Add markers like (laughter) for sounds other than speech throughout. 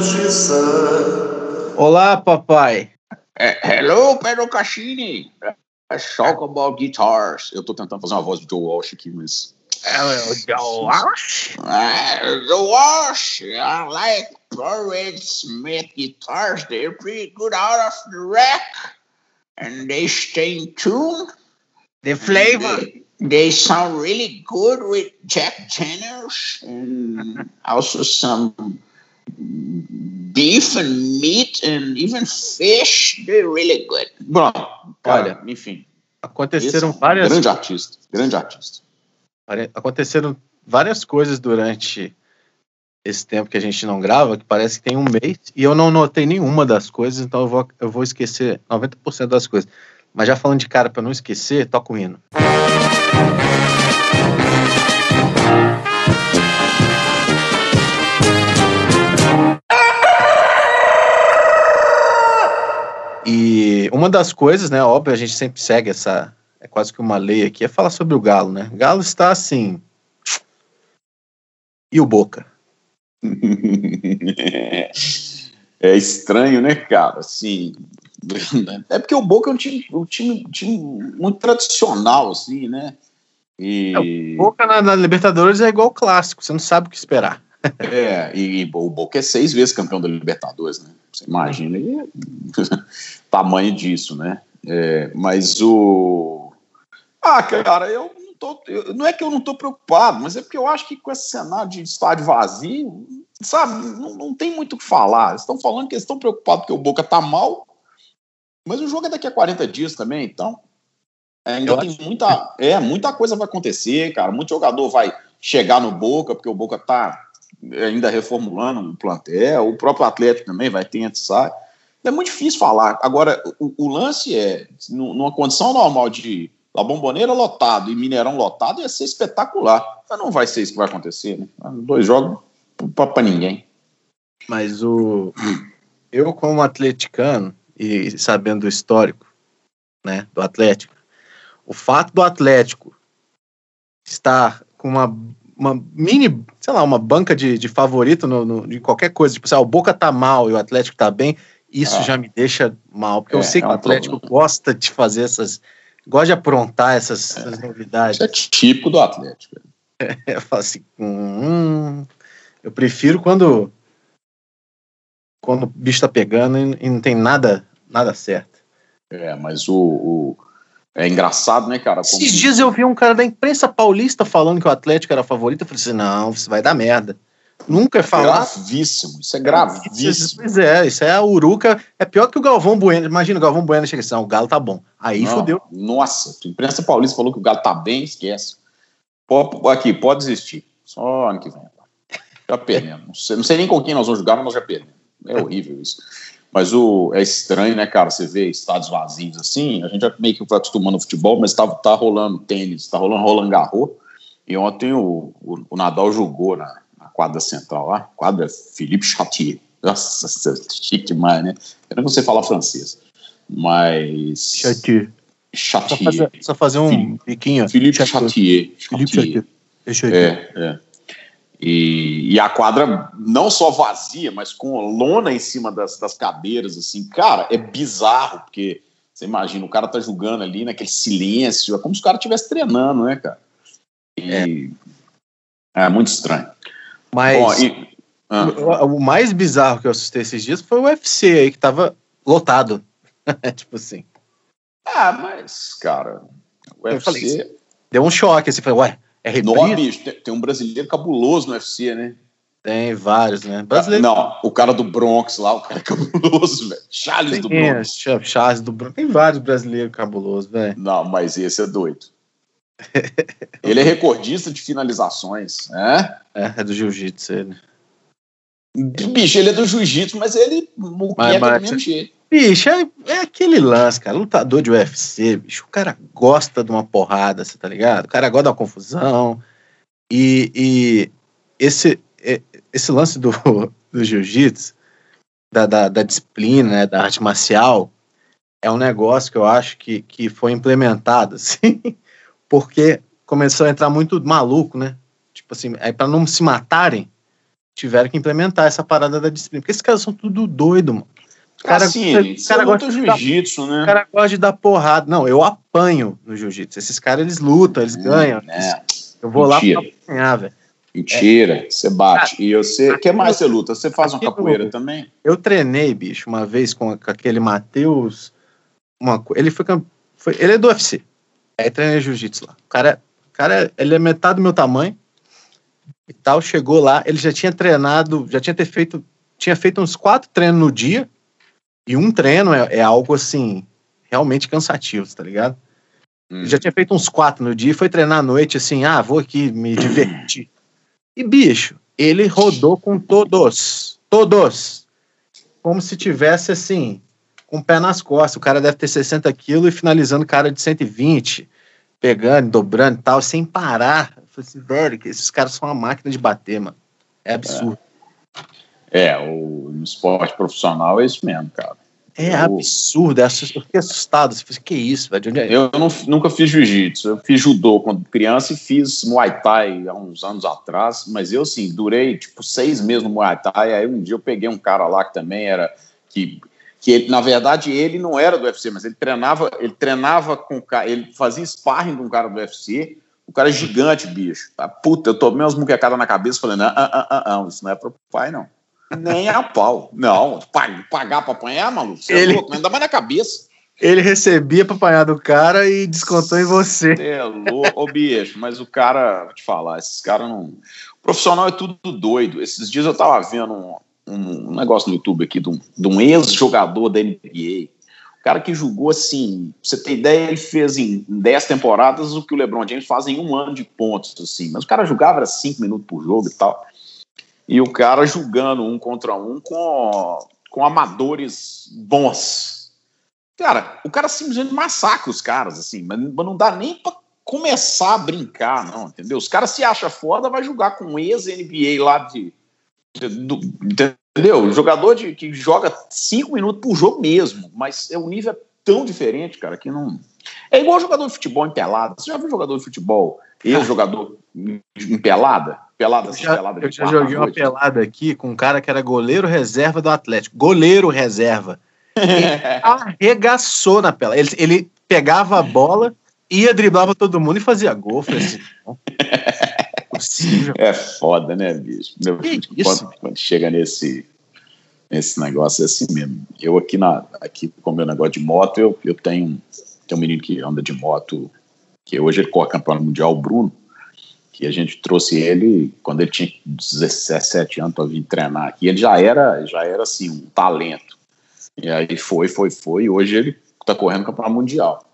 justiça. Olá, papai. É, hello, Pedro Cassini. Let's talk about guitars. Eu tô tentando fazer uma voz do Joe Walsh aqui, mas. É o Joe Walsh? Joe Walsh. I like Burrid Smith guitars. They're pretty good out of the rack. And they stay in tune. The flavor. They, they sound really good with Jack Daniels and also some beef and meat and even fish. They're really good. Bom, Olha, enfim. Aconteceram esse é várias Grande artista, grande artista. Aconteceram várias coisas durante esse tempo que a gente não grava, que parece que tem um mês, e eu não notei nenhuma das coisas, então eu vou, eu vou esquecer 90% das coisas. Mas já falando de cara para não esquecer, toca o hino. E uma das coisas, né, óbvio, a gente sempre segue essa, é quase que uma lei aqui, é falar sobre o Galo, né? O Galo está assim. E o Boca? (laughs) é estranho, né, cara? Assim, é porque o Boca é um time, um time, um time muito tradicional, assim, né? E, Boca na, na Libertadores é igual o clássico, você não sabe o que esperar. é, e, o Boca é seis vezes campeão da Libertadores, né? Você imagina e, tamanho disso, né? É, mas o. Ah, cara, eu não tô. eu- não é que eu não tô preocupado, mas é porque eu acho que com esse cenário de estádio vazio, sabe, não, não tem muito o que falar. Eles estão falando que eles estão preocupados porque o Boca tá mal, mas o jogo é daqui a 40 dias também, então. é, ainda Eu tem muita. É, muita coisa vai acontecer, cara. Muito jogador vai chegar no Boca, porque o Boca tá ainda reformulando o plantel, o próprio Atlético também vai ter antes sai. É muito difícil falar. Agora, o, o lance é, nu- numa condição normal de La Bomboneira lotado e Mineirão lotado, ia ser espetacular. Mas não vai ser isso que vai acontecer, né? Dois jogos para ninguém. Mas o. Eu, como atleticano, e sabendo do histórico né, do Atlético, o fato do Atlético estar com uma, uma mini, sei lá, uma banca de, de favorito no, no- de qualquer coisa, tipo, ah, o Boca tá mal e o Atlético tá bem, isso Ah. já me deixa mal, porque É, eu sei que é o um Atlético problema. gosta de fazer essas. gosta de aprontar essas, essas novidades. Isso é típico do Atlético. (laughs) Eu falo assim, hum, eu prefiro quando quando o bicho tá pegando e, e não tem nada nada certo. É, mas o, o- é engraçado, né, cara? Como Esses dias eu vi um cara da imprensa paulista falando que o Atlético era favorito, eu falei assim, não, isso vai dar merda. Nunca é falar. gravíssimo, isso é gravíssimo. Pois é, isso é a Uruca, é pior que o Galvão Bueno. Imagina o Galvão Bueno chega assim, o Galo tá bom. Aí Não, fodeu. Nossa, a imprensa paulista falou que o Galo tá bem, esquece. Pô, aqui, pode desistir. Só ano que vem. Já perdemos. Não sei, não sei nem com quem nós vamos jogar, mas nós já perdemos. É horrível isso. Mas o, é estranho, né, cara? Você vê estádios vazios assim. A gente já meio que vai acostumando ao futebol, mas tá, tá rolando tênis, tá rolando Roland Garros. E ontem o, o, o Nadal jogou na quadra central lá. Quadra Philippe Chatier. Nossa, chique demais, né? Eu não sei falar francês. Mas. Chatier. Só Chatier. fazer, só fazer um Philippe- biquinho. Philippe Chatier. Chatier. Felipe Chatier. Chatier. Deixa eu ver. É, é. E, e a quadra não só vazia, mas com lona em cima das, das cadeiras, assim, cara, é bizarro, porque você imagina, o cara tá jogando ali naquele silêncio, é como se o cara estivesse treinando, né, cara? E é, muito estranho. Mas Bom, e- ah, o, o mais bizarro que eu assustei esses dias foi o UFC aí, que tava lotado. (laughs) tipo assim. ah, mas, cara, o Eu falei UFC. Deu um choque, assim, falei, ué, é reprise? tem, tem um brasileiro cabuloso no UFC, né? Tem vários, né? Brasileiro. Não, o cara do Bronx lá, o cara é cabuloso, velho. Charles do Bronx. é, Charles do Bruno. Tem vários brasileiros cabulosos, velho. Não, mas esse é doido. Ele é recordista de finalizações, né? É, é do jiu-jitsu ele. Bicho, ele é do jiu-jitsu, mas ele muqueca mas- do mesmo jeito. Bicho, é, é aquele lance, cara. Lutador de UFC, bicho. O cara gosta de uma porrada, você tá ligado? O cara gosta uma confusão. E, e esse, esse lance do, (laughs) do jiu-jitsu, da, da, da disciplina, né, da arte marcial, é um negócio que eu acho que, que foi implementado, (laughs) assim, porque começou a entrar muito maluco, né? Tipo assim, aí para não se matarem, tiveram que implementar essa parada da disciplina. Porque esses caras são tudo doido, mano. Os Cara, caras ele, cara gosta de jiu-jitsu, né? o cara gosta de dar porrada. Não, eu apanho no jiu-jitsu. Esses caras, eles lutam, eles ganham. É, Eu vou lá Mentira. pra apanhar, velho. mentira, você bate. E você. O que mais você luta? Você faz uma capoeira também? Eu treinei, bicho, uma vez com, aquele Matheus. Uma, ele foi, foi. Ele é do UFC. Aí treinei jiu-jitsu lá. O cara, o cara, ele é metade do meu tamanho e tal. Chegou lá, ele já tinha treinado, já tinha ter feito. Tinha feito uns quatro treinos no dia. E um treino é, é algo assim, realmente cansativo, tá ligado? Hum. Já tinha feito uns quatro no dia e foi treinar à noite, assim, ah, vou aqui me divertir. E, bicho, ele rodou com todos. Todos. Como se tivesse, assim, com o pé nas costas. O cara deve ter 60 quilos e finalizando o cara de 120, pegando, dobrando e tal, sem parar. Eu falei assim, velho, que esses caras são uma máquina de bater, mano. É absurdo. É, o, no esporte profissional é isso mesmo, cara. É, Eu- absurdo. é Eu fiquei assustado. Eu falei, que isso, velho? De onde é? Eu não- nunca fiz jiu-jitsu, eu fiz judô quando criança e fiz muay thai há uns anos atrás, mas eu, assim, durei tipo seis meses no muay thai, aí um dia eu peguei um cara lá que também era, que, que ele, na verdade ele não era do UFC, mas ele treinava, ele treinava com o cara, ele fazia sparring com um cara do UFC, o cara é gigante, bicho, tá? puta, eu tomei umas muquecadas na cabeça falando, ah, ah, ah, ah, isso não é pro pai, não. Nem a pau. Não, pa- pagar pra apanhar, maluco? Você Ele- é louco, ainda mais na cabeça. Ele recebia pra apanhar do cara e descontou em você. Você é louco, ô bicho, mas o cara, vou te falar, esses caras não. O profissional é tudo doido. Esses dias eu tava vendo um, um negócio no YouTube aqui de um, um ex-jogador da NBA. O cara que jogou assim, pra você ter ideia, ele fez em 10 temporadas o que o LeBron James faz em um ano de pontos, assim. Mas o cara jogava 5 minutos por jogo e tal. E o cara julgando um contra um com, com amadores bons. Cara, o cara simplesmente massacra os caras, assim, mas não dá nem pra começar a brincar, não, entendeu? Os caras se acham foda, vai jogar com um ex-NBA lá de. Do- entendeu? O jogador de, que joga cinco minutos por jogo mesmo, mas é o nível é tão diferente, cara, que não. É igual jogador de futebol em pelada. Você já viu jogador de futebol, ex-jogador (laughs) em em pelada? Pelada, Eu assim, já, pelada eu já joguei uma pelada aqui com um cara que era goleiro reserva do Atlético. Goleiro reserva. (laughs) Arregaçou na pelada. Ele, ele pegava a bola, ia, driblava todo mundo e fazia gol. Assim, não, é (laughs) possível. É foda, né, bicho? Meu, quando, quando chega nesse, nesse negócio é assim mesmo. Eu aqui, na, aqui com o meu negócio de moto, eu, eu tenho, tenho um menino que anda de moto, que hoje ele corre campeonato mundial, o Bruno, que a gente trouxe ele quando ele tinha 17 anos para vir treinar aqui. Ele já era, já era assim, um talento. E aí foi, foi, foi, e hoje ele tá correndo campeonato mundial.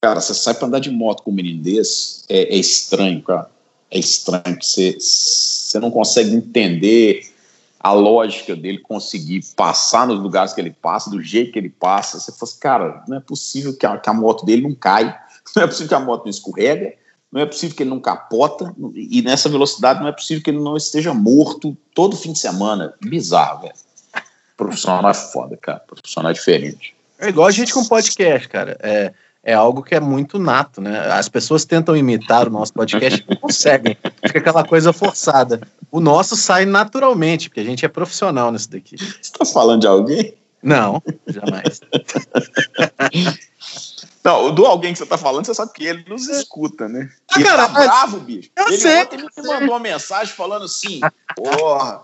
Cara, você sai para andar de moto com um menino desse, é, é estranho, cara é estranho que você, você não consegue entender a lógica dele conseguir passar nos lugares que ele passa, do jeito que ele passa. Você fala assim, cara, não é possível que a, que a moto dele não cai, (laughs) não é possível que a moto não escorrega, não é possível que ele não capota, e nessa velocidade não é possível que ele não esteja morto todo fim de semana. Bizarro, velho. Profissional é foda, cara. Profissional é diferente. É igual a gente com podcast, cara. É, é algo que é muito nato, né? As pessoas tentam imitar o nosso podcast e não conseguem. Fica aquela coisa forçada. O nosso sai naturalmente, porque a gente é profissional nisso daqui. Você tá falando de alguém? Não, jamais. Não, do alguém que você tá falando, você sabe que ele nos escuta, né? Ah, ele cara, tá bravo, bicho. eu ele sei, ontem me mandou uma mensagem falando assim: porra,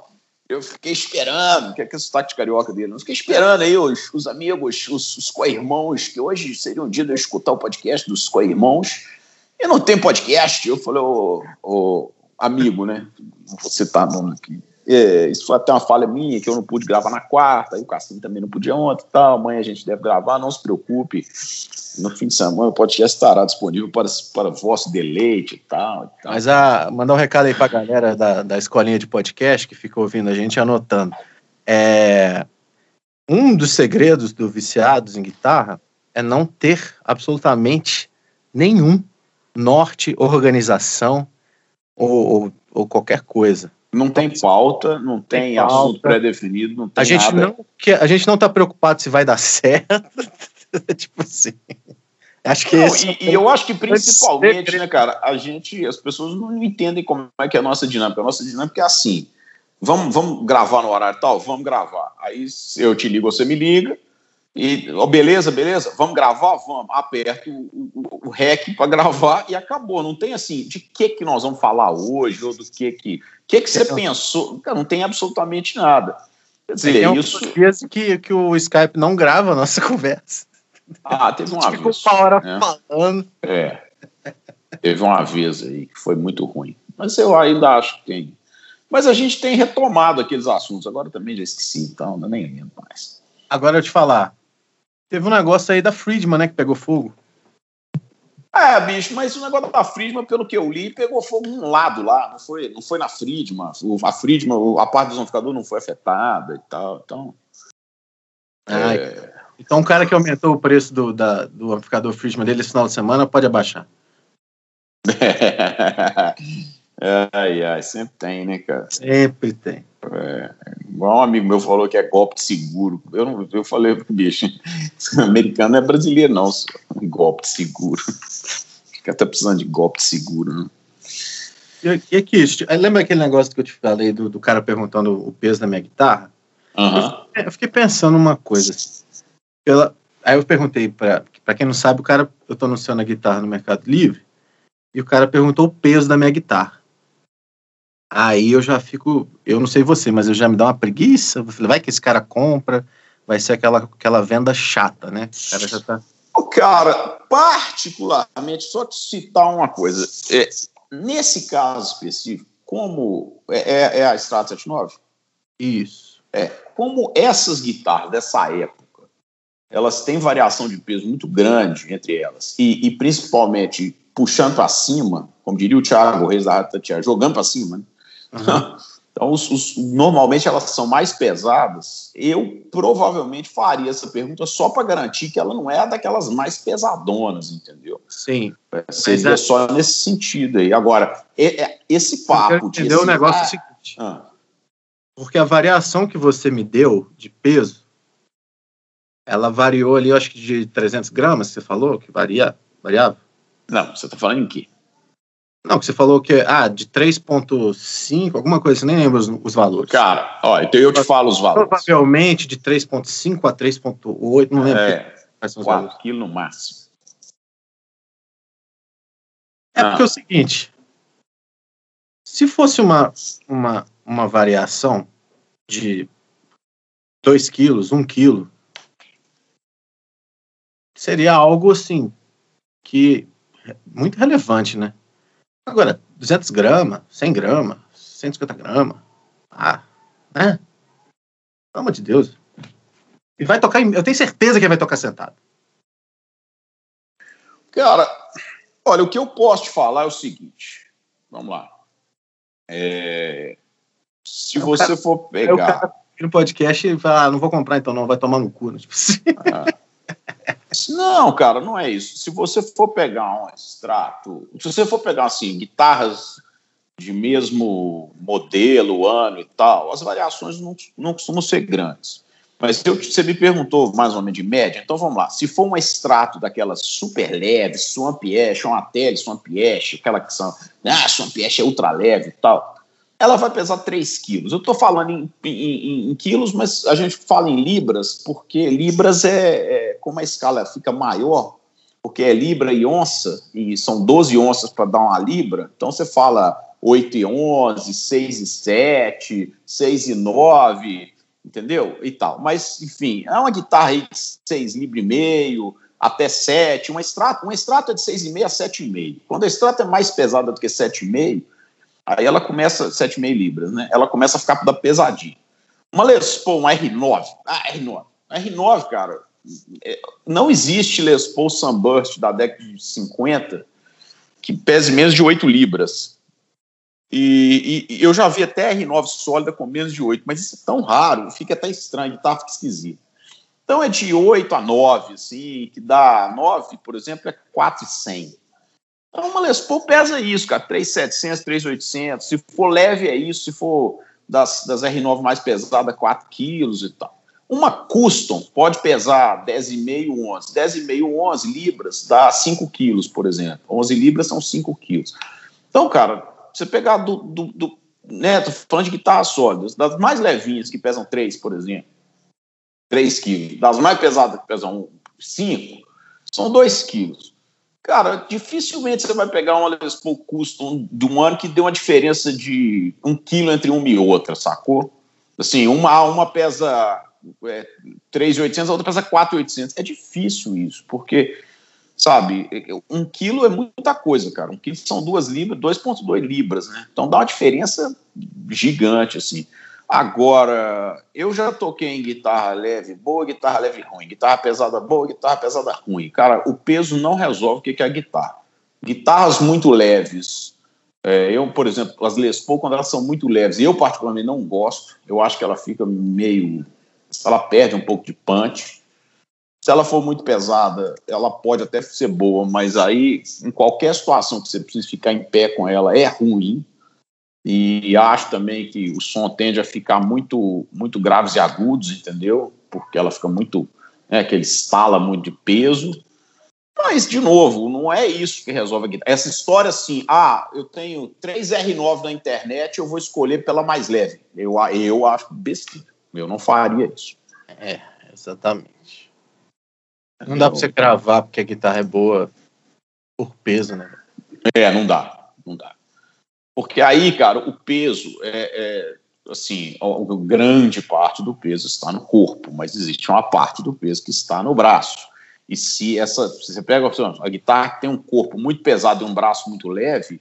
eu fiquei esperando, que é que o sotaque carioca dele? Eu fiquei esperando aí os, os amigos, os, os co-irmãos, que hoje seria um dia de eu escutar o podcast dos co-irmãos. E não tem podcast. Eu falei, ô, ô, amigo, né? Não vou citar nome aqui. É, isso foi até uma falha minha, que eu não pude gravar na quarta, aí o Cassinho também não podia ontem e tal. Amanhã a gente deve gravar, não se preocupe. No fim de semana o podcast estará disponível para, para vosso deleite e tal. e tal. Mas a, mandar um recado aí pra galera da, da escolinha de podcast que fica ouvindo a gente e anotando. É, um dos segredos do Viciados em Guitarra é não ter absolutamente nenhum norte, organização ou, ou, ou qualquer coisa. Não tem pauta, não tem, Tem assunto pré-definido, não tem A gente, nada. não, a gente não tá preocupado se vai dar (laughs) certo. (laughs) tipo assim. Acho que Não, esse e, e eu acho que principalmente, né, cara, a gente, as pessoas não entendem como é que é a nossa dinâmica. A nossa dinâmica é assim: vamos, vamos gravar no horário tal? Vamos gravar. Aí eu te ligo, você me liga. E, oh, beleza, beleza, vamos gravar? Vamos. Aperto o, o, o REC para gravar e acabou. Não tem assim, de que que nós vamos falar hoje, ou do que que. Que, que você é. pensou? Cara, não tem absolutamente nada. Quer dizer, tem isso. dias que, que o Skype não grava a nossa (laughs) conversa. Ah, teve uma vez. Ficou uma hora né? falando. É. Teve uma vez aí que foi muito ruim. Mas eu ainda acho que tem. Mas a gente tem retomado aqueles assuntos. Agora também já esqueci, então, não nem lembro mais. Agora eu te falar. Teve um negócio aí da Friedman, né, que pegou fogo. É, bicho, mas o negócio da Friedman, pelo que eu li, pegou fogo num lado lá, não foi, não foi na Friedman. A Friedman, a parte do zonificador não foi afetada e tal, então... é... Então o cara que aumentou o preço do, da, do amplificador Friedman dele esse final de semana pode abaixar. (laughs) ai, ai, sempre tem, né, cara? Sempre tem. É, igual um amigo meu falou que é golpe de seguro. Eu, não, eu falei bicho, (laughs) americano não é brasileiro, não, só. golpe de seguro. (laughs) Fica até precisando de golpe de seguro, né? E, aqui, lembra aquele negócio que eu te falei do, do cara perguntando o peso da minha guitarra? Uhum. Eu, eu, fiquei pensando uma coisa. Aí eu perguntei para quem não sabe, o cara, eu tô anunciando a guitarra no Mercado Livre, e o cara perguntou o peso da minha guitarra. Aí eu já fico, eu não sei você, mas eu já me dá uma preguiça. Vai que esse cara compra, vai ser aquela, aquela venda chata, né? O cara já tá. Cara, particularmente, só te citar uma coisa. É, nesse caso específico, como é, é, é a Strat 79? Isso. É, como essas guitarras dessa época, elas têm variação de peso muito grande entre elas, e, e principalmente puxando para cima, como diria o Thiago Reis da Tatiana, jogando para cima, né? Uhum. Então, os, os, normalmente elas são mais pesadas. Eu provavelmente faria essa pergunta só para garantir que ela não é daquelas mais pesadonas, entendeu? Sim. É, seria é... só nesse sentido aí. Agora, é, é, esse papo entendeu de. o negócio é o seguinte. Ah. Porque a variação que você me deu de peso, ela variou ali, acho que de 300 gramas, você falou que varia, variava? Não, você está falando em quê? Não, que você falou que ah, de 3,5, alguma coisa, você nem lembra os, os, valores. Cara, ó, então eu te falo os valores. Provavelmente de 3,5 a 3,8, não lembro. É, 4 quilos no máximo. É ah. porque é o seguinte: se fosse uma, uma, uma variação de 2 quilos, 1 quilo, seria algo assim que muito relevante, né? Agora, 200 gramas, 100 gramas, 150 gramas, ah, né? Pelo amor de Deus. E vai tocar, eu tenho certeza que ele vai tocar sentado. Cara, olha, o que eu posso te falar é o seguinte. Vamos lá. É, se é você cara, for pegar. É o cara no podcast e falar, ah, não vou comprar então, não, vai tomar no cu. Né? Tipo (laughs) assim. Ah. Não, cara, não é isso. Se você for pegar um extrato, se você for pegar assim, guitarras de mesmo modelo, ano e tal, as variações não, não costumam ser grandes. Mas eu, você me perguntou mais ou menos de média, então vamos lá. Se for um extrato daquelas super leves, Swamp Ash, uma tele Swamp Ash, aquela que são, ah, Swamp Ash é ultra leve e tal, ela vai pesar 3 quilos. Eu estou falando em, em, em, quilos, mas a gente fala em libras, porque libras é, é, como a escala fica maior, porque é libra e onça, e são 12 onças para dar uma libra, então você fala 8 e 11, 6 e 7, 6 e 9, entendeu? E tal. Mas, enfim, é uma guitarra aí de 6 libras e meio, até 7, um extrato, um extrato é de 6,5 a 7,5. Quando a extrato é mais pesada do que 7,5, Aí ela começa, 7,5 libras, né? Ela começa a ficar da pesadinha. Uma Les Paul, um R9. Ah, R9. R9, cara, é, não existe Les Paul Sunburst da década de 50 que pese menos de 8 libras. E, e, e, eu já vi até R9 sólida com menos de 8, mas isso é tão raro, fica até estranho, tá fica esquisito. Então é de 8 a 9, assim, que dá 9, por exemplo, é 4,100. Então, uma Les Paul pesa isso, cara, 3,700, 3,800. Se for leve, é isso. Se for das, das R9 mais pesada, 4 quilos e tal. Uma Custom pode pesar 10,5, 11. 10,5, 11 libras dá 5 quilos, por exemplo. 11 libras são 5 quilos. Então, cara, você pegar do, do, do né, tô falando de guitarras sólidas, das mais levinhas, que pesam 3, por exemplo, 3 quilos, das mais pesadas, que pesam 5, são 2 quilos. Cara, dificilmente você vai pegar uma Les Paul Custom de um ano que deu uma diferença de um quilo entre uma e outra, sacou? Assim, uma, uma pesa é, 3.800, a outra pesa 4.800. É difícil isso, porque, sabe, um quilo é muita coisa, cara. Um quilo são duas libras, 2.2 libras, né? Então dá uma diferença gigante, assim. Agora, eu já toquei em guitarra leve boa, guitarra leve ruim, guitarra pesada boa, guitarra pesada ruim. Cara, o peso não resolve o que é a guitarra. Guitarras muito leves. É, eu, por exemplo, as Les Paul, quando elas são muito leves, eu particularmente não gosto. Eu acho que ela fica meio. Ela perde um pouco de punch. Se ela for muito pesada, ela pode até ser boa, mas aí, em qualquer situação que você precise ficar em pé com ela, é ruim e acho também que o som tende a ficar muito muito graves e agudos, entendeu? Porque ela fica muito, né, que ele estala muito de peso. Mas, de novo, não é isso que resolve a guitarra. Essa história assim, ah, eu tenho 3 R9 na internet, eu vou escolher pela mais leve. Eu, eu acho besteira. Eu não faria isso. É, exatamente. Não dá para você cravar porque a guitarra é boa por peso, né? É, não dá, não dá. Porque aí, cara, o peso é, é assim, a, grande parte do peso está no corpo, mas existe uma parte do peso que está no braço. E se essa, se você pega a guitarra que tem um corpo muito pesado e um braço muito leve,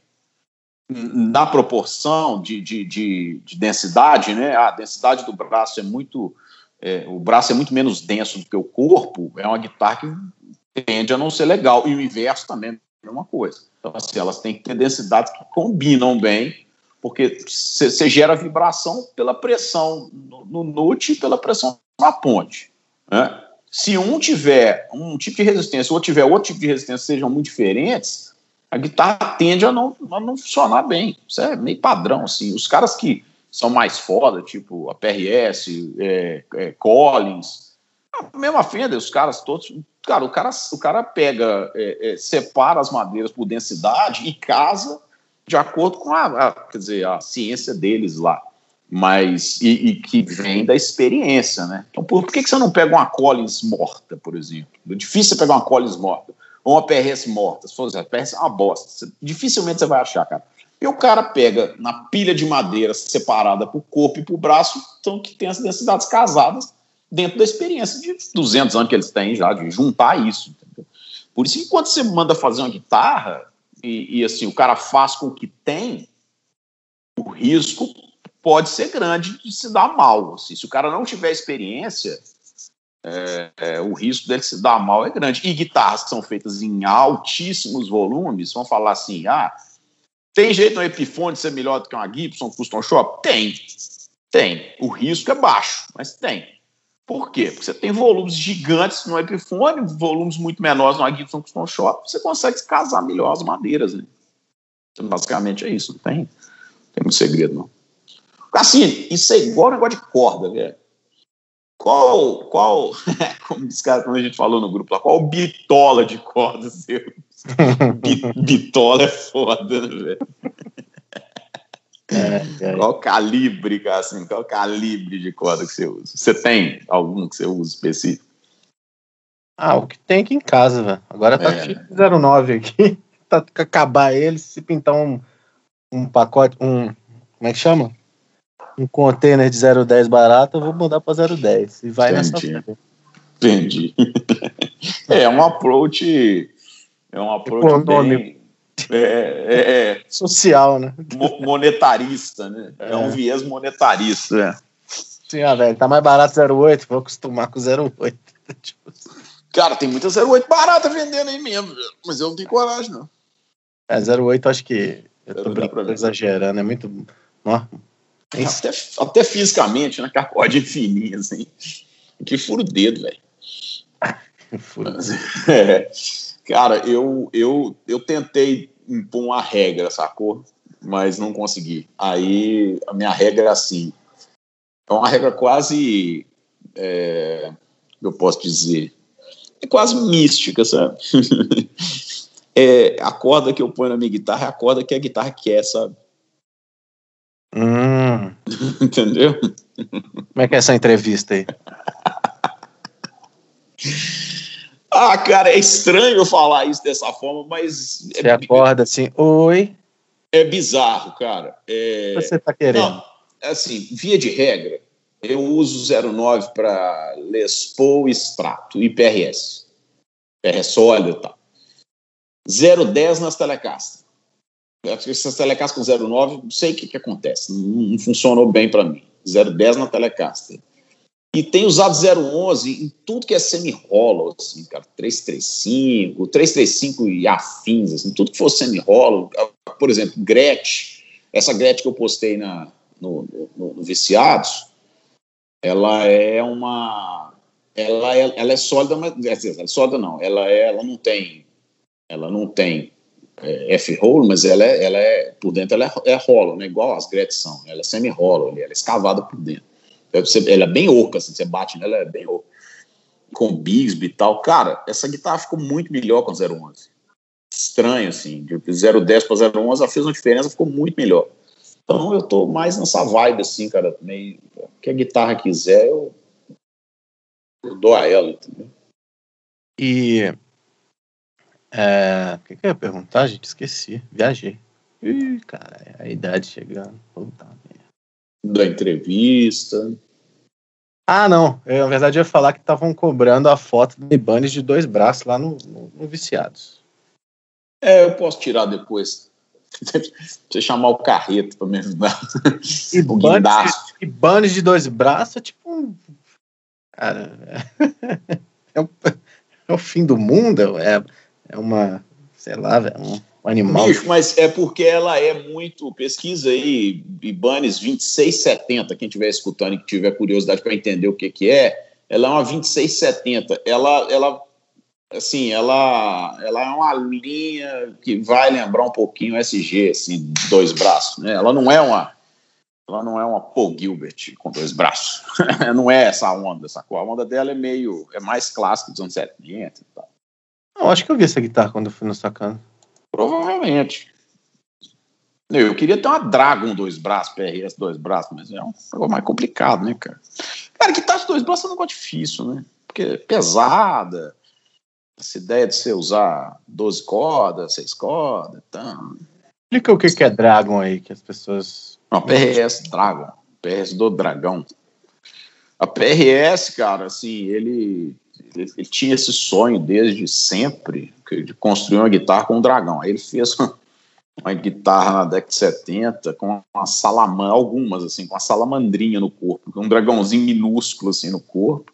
na proporção de, de, de, de densidade, né? A densidade do braço é muito, é, o braço é muito menos denso do que o corpo. É uma guitarra que tende a não ser legal. E o inverso também é uma coisa. Então, assim, elas têm que ter densidades que combinam bem, porque você gera vibração pela pressão no, no e pela pressão na ponte. Né? Se um tiver um tipo de resistência, ou tiver outro tipo de resistência, sejam muito diferentes, a guitarra tende a não, a não funcionar bem. Isso é meio padrão. Assim. Os caras que são mais foda, tipo a PRS, é, é, Collins, a mesma Fender, os caras todos Cara, o cara, o cara pega, é, é, separa as madeiras por densidade e casa de acordo com a, a quer dizer, a ciência deles lá, mas e, e, que vem da experiência, né? Então, por, por que, que você não pega uma Collins morta, por exemplo? É difícil você pegar uma Collins morta ou uma PRS morta. Se for a PRS é uma bosta. Você, dificilmente você vai achar, cara. E o cara pega na pilha de madeira separada por corpo e por braço, então que tem as densidades casadas dentro da experiência de 200 anos que eles têm já, de juntar isso. Entendeu? Por isso, enquanto você manda fazer uma guitarra e, e, assim o cara faz com o que tem, o risco pode ser grande de se dar mal. Assim, se o cara não tiver experiência, é, é, o risco dele se dar mal é grande. E guitarras que são feitas em altíssimos volumes, vão falar assim: ah, tem jeito no Epiphone ser melhor do que uma Gibson Custom Shop? Tem. Tem. O risco é baixo, mas tem. Por quê? Porque você tem volumes gigantes no Epiphone, volumes muito menores no Gibson Custom Shop, você consegue casar melhor as madeiras. Né? Então, basicamente é isso, não tem, não tem muito segredo, não. Assim, isso é igual negócio de corda, velho. Qual, qual, (laughs) como, esse cara, como a gente falou no grupo lá, qual bitola de corda seu? (laughs) bitola é foda, né, velho? É, é. Qual calibre, cara, assim, qual calibre de corda que você usa? Você tem algum que você usa específico? Ah, o que tem aqui em casa, velho. Agora tá é. 09 aqui. (laughs) Tá acabar ele, se pintar um, um pacote, um. Como é que chama? Um container de 010 barato, eu vou mudar pra 010. E vai Entendi. nessa. Entendi. (laughs) é um approach. É um approach Econômico. bem é, é, é, social, né? Monetarista, né? É, um é. viés monetarista. É. Sim, ah, velho, tá mais barato 08, vou acostumar com 08. (laughs) Cara, tem muita 08 barata vendendo aí mesmo, mas eu não tenho coragem, não. É, 08 acho que eu tô brincando, exagerando, é muito... Até, até fisicamente, né? Carcode fininha, assim. Que furo o dedo, velho. (laughs) (laughs) é. Cara, eu, eu, eu tentei impor uma regra, sacou? Mas não consegui. Aí a minha regra é assim. É uma regra quase. É, eu posso dizer. É quase mística, sabe? (laughs) é, a corda que eu ponho na minha guitarra é a corda que a guitarra quer, sabe? Hum, (laughs) Entendeu? como é que é essa entrevista aí? (laughs) Ah, cara, é estranho falar isso dessa forma, mas Você é, acorda assim, oi, é bizarro, cara. É, o que você tá querendo? Não, assim, via de regra, eu uso 09 para Les Paul, Strato e PRS. PRS sólido e tal. 010 nas Telecaster. Essas Telecaster com 09, não sei o que, que acontece, não, não funcionou bem para mim. 010 na Telecaster. E tem usado 011 em tudo que é semi-hollow, assim, cara, 335, 335 e afins, assim, tudo que for semi-hollow, por exemplo, Gretsch, essa Gretsch que eu postei na, no, no, no Viciados, ela é uma, ela é, ela é sólida, mas, ela é sólida não, ela, é, ela não tem, ela não tem é, F-hole, mas ela é, ela é, por dentro ela é, é hollow, né, igual as Gretsch são, ela é semi-hollow, ela é escavada por dentro. Ela é bem oca, assim, você bate nela, é bem oca. Com Bigsby e tal. Cara, essa guitarra ficou muito melhor com a 011. Estranho, assim. De 010 para 011, ela fez uma diferença, ficou muito melhor. Então eu tô mais nessa vibe, assim, cara. Meio, o que a guitarra quiser, eu, eu dou a ela, entendeu? E. É, o que, que eu ia perguntar, gente? Esqueci. Viajei. Ih, cara, a idade chegando. Puta. Da entrevista. Ah, não. Eu, na verdade, eu ia falar que estavam cobrando a foto do Ibanez de dois braços lá no, no, no Viciados. É, eu posso tirar depois. (laughs) Você chamar o carreto para me ajudar. (laughs) guindaste. Ibanez de dois braços é tipo um. Cara, (laughs) é, um, é o fim do mundo. É, é uma. Sei lá, um, um animal. Bicho, mas é porque ela é muito. Pesquisa aí, Ibanez 2670. Quem estiver escutando e que tiver curiosidade para entender o que, que é, ela é uma 2670. Ela, ela assim, ela, ela é uma linha que vai lembrar um pouquinho SG, assim, dois braços, né? Ela não é uma, ela não é uma Paul Gilbert com dois braços, (laughs) não é essa onda, sacou? A onda dela é meio, é mais clássica dos anos 70 e tal. Não, acho que eu vi essa guitarra quando eu fui no Sacana. Provavelmente. Eu queria ter uma Dragon dois braços, PRS dois braços, mas é um negócio mais complicado, né, cara? Cara, guitarra de dois braços é um negócio difícil, né? Porque é pesada, essa ideia de você usar 12 cordas, 6 cordas, então. Explica o que, que é Dragon aí, que as pessoas. Não, PRS Dragon, PRS do Dragão. A PRS, cara, assim, ele, ele, tinha esse sonho desde sempre de construir uma guitarra com um dragão. Aí ele fez uma, (laughs) uma guitarra na década de 70 com uma salamandra, algumas assim, com uma salamandrinha no corpo, um dragãozinho minúsculo assim no corpo.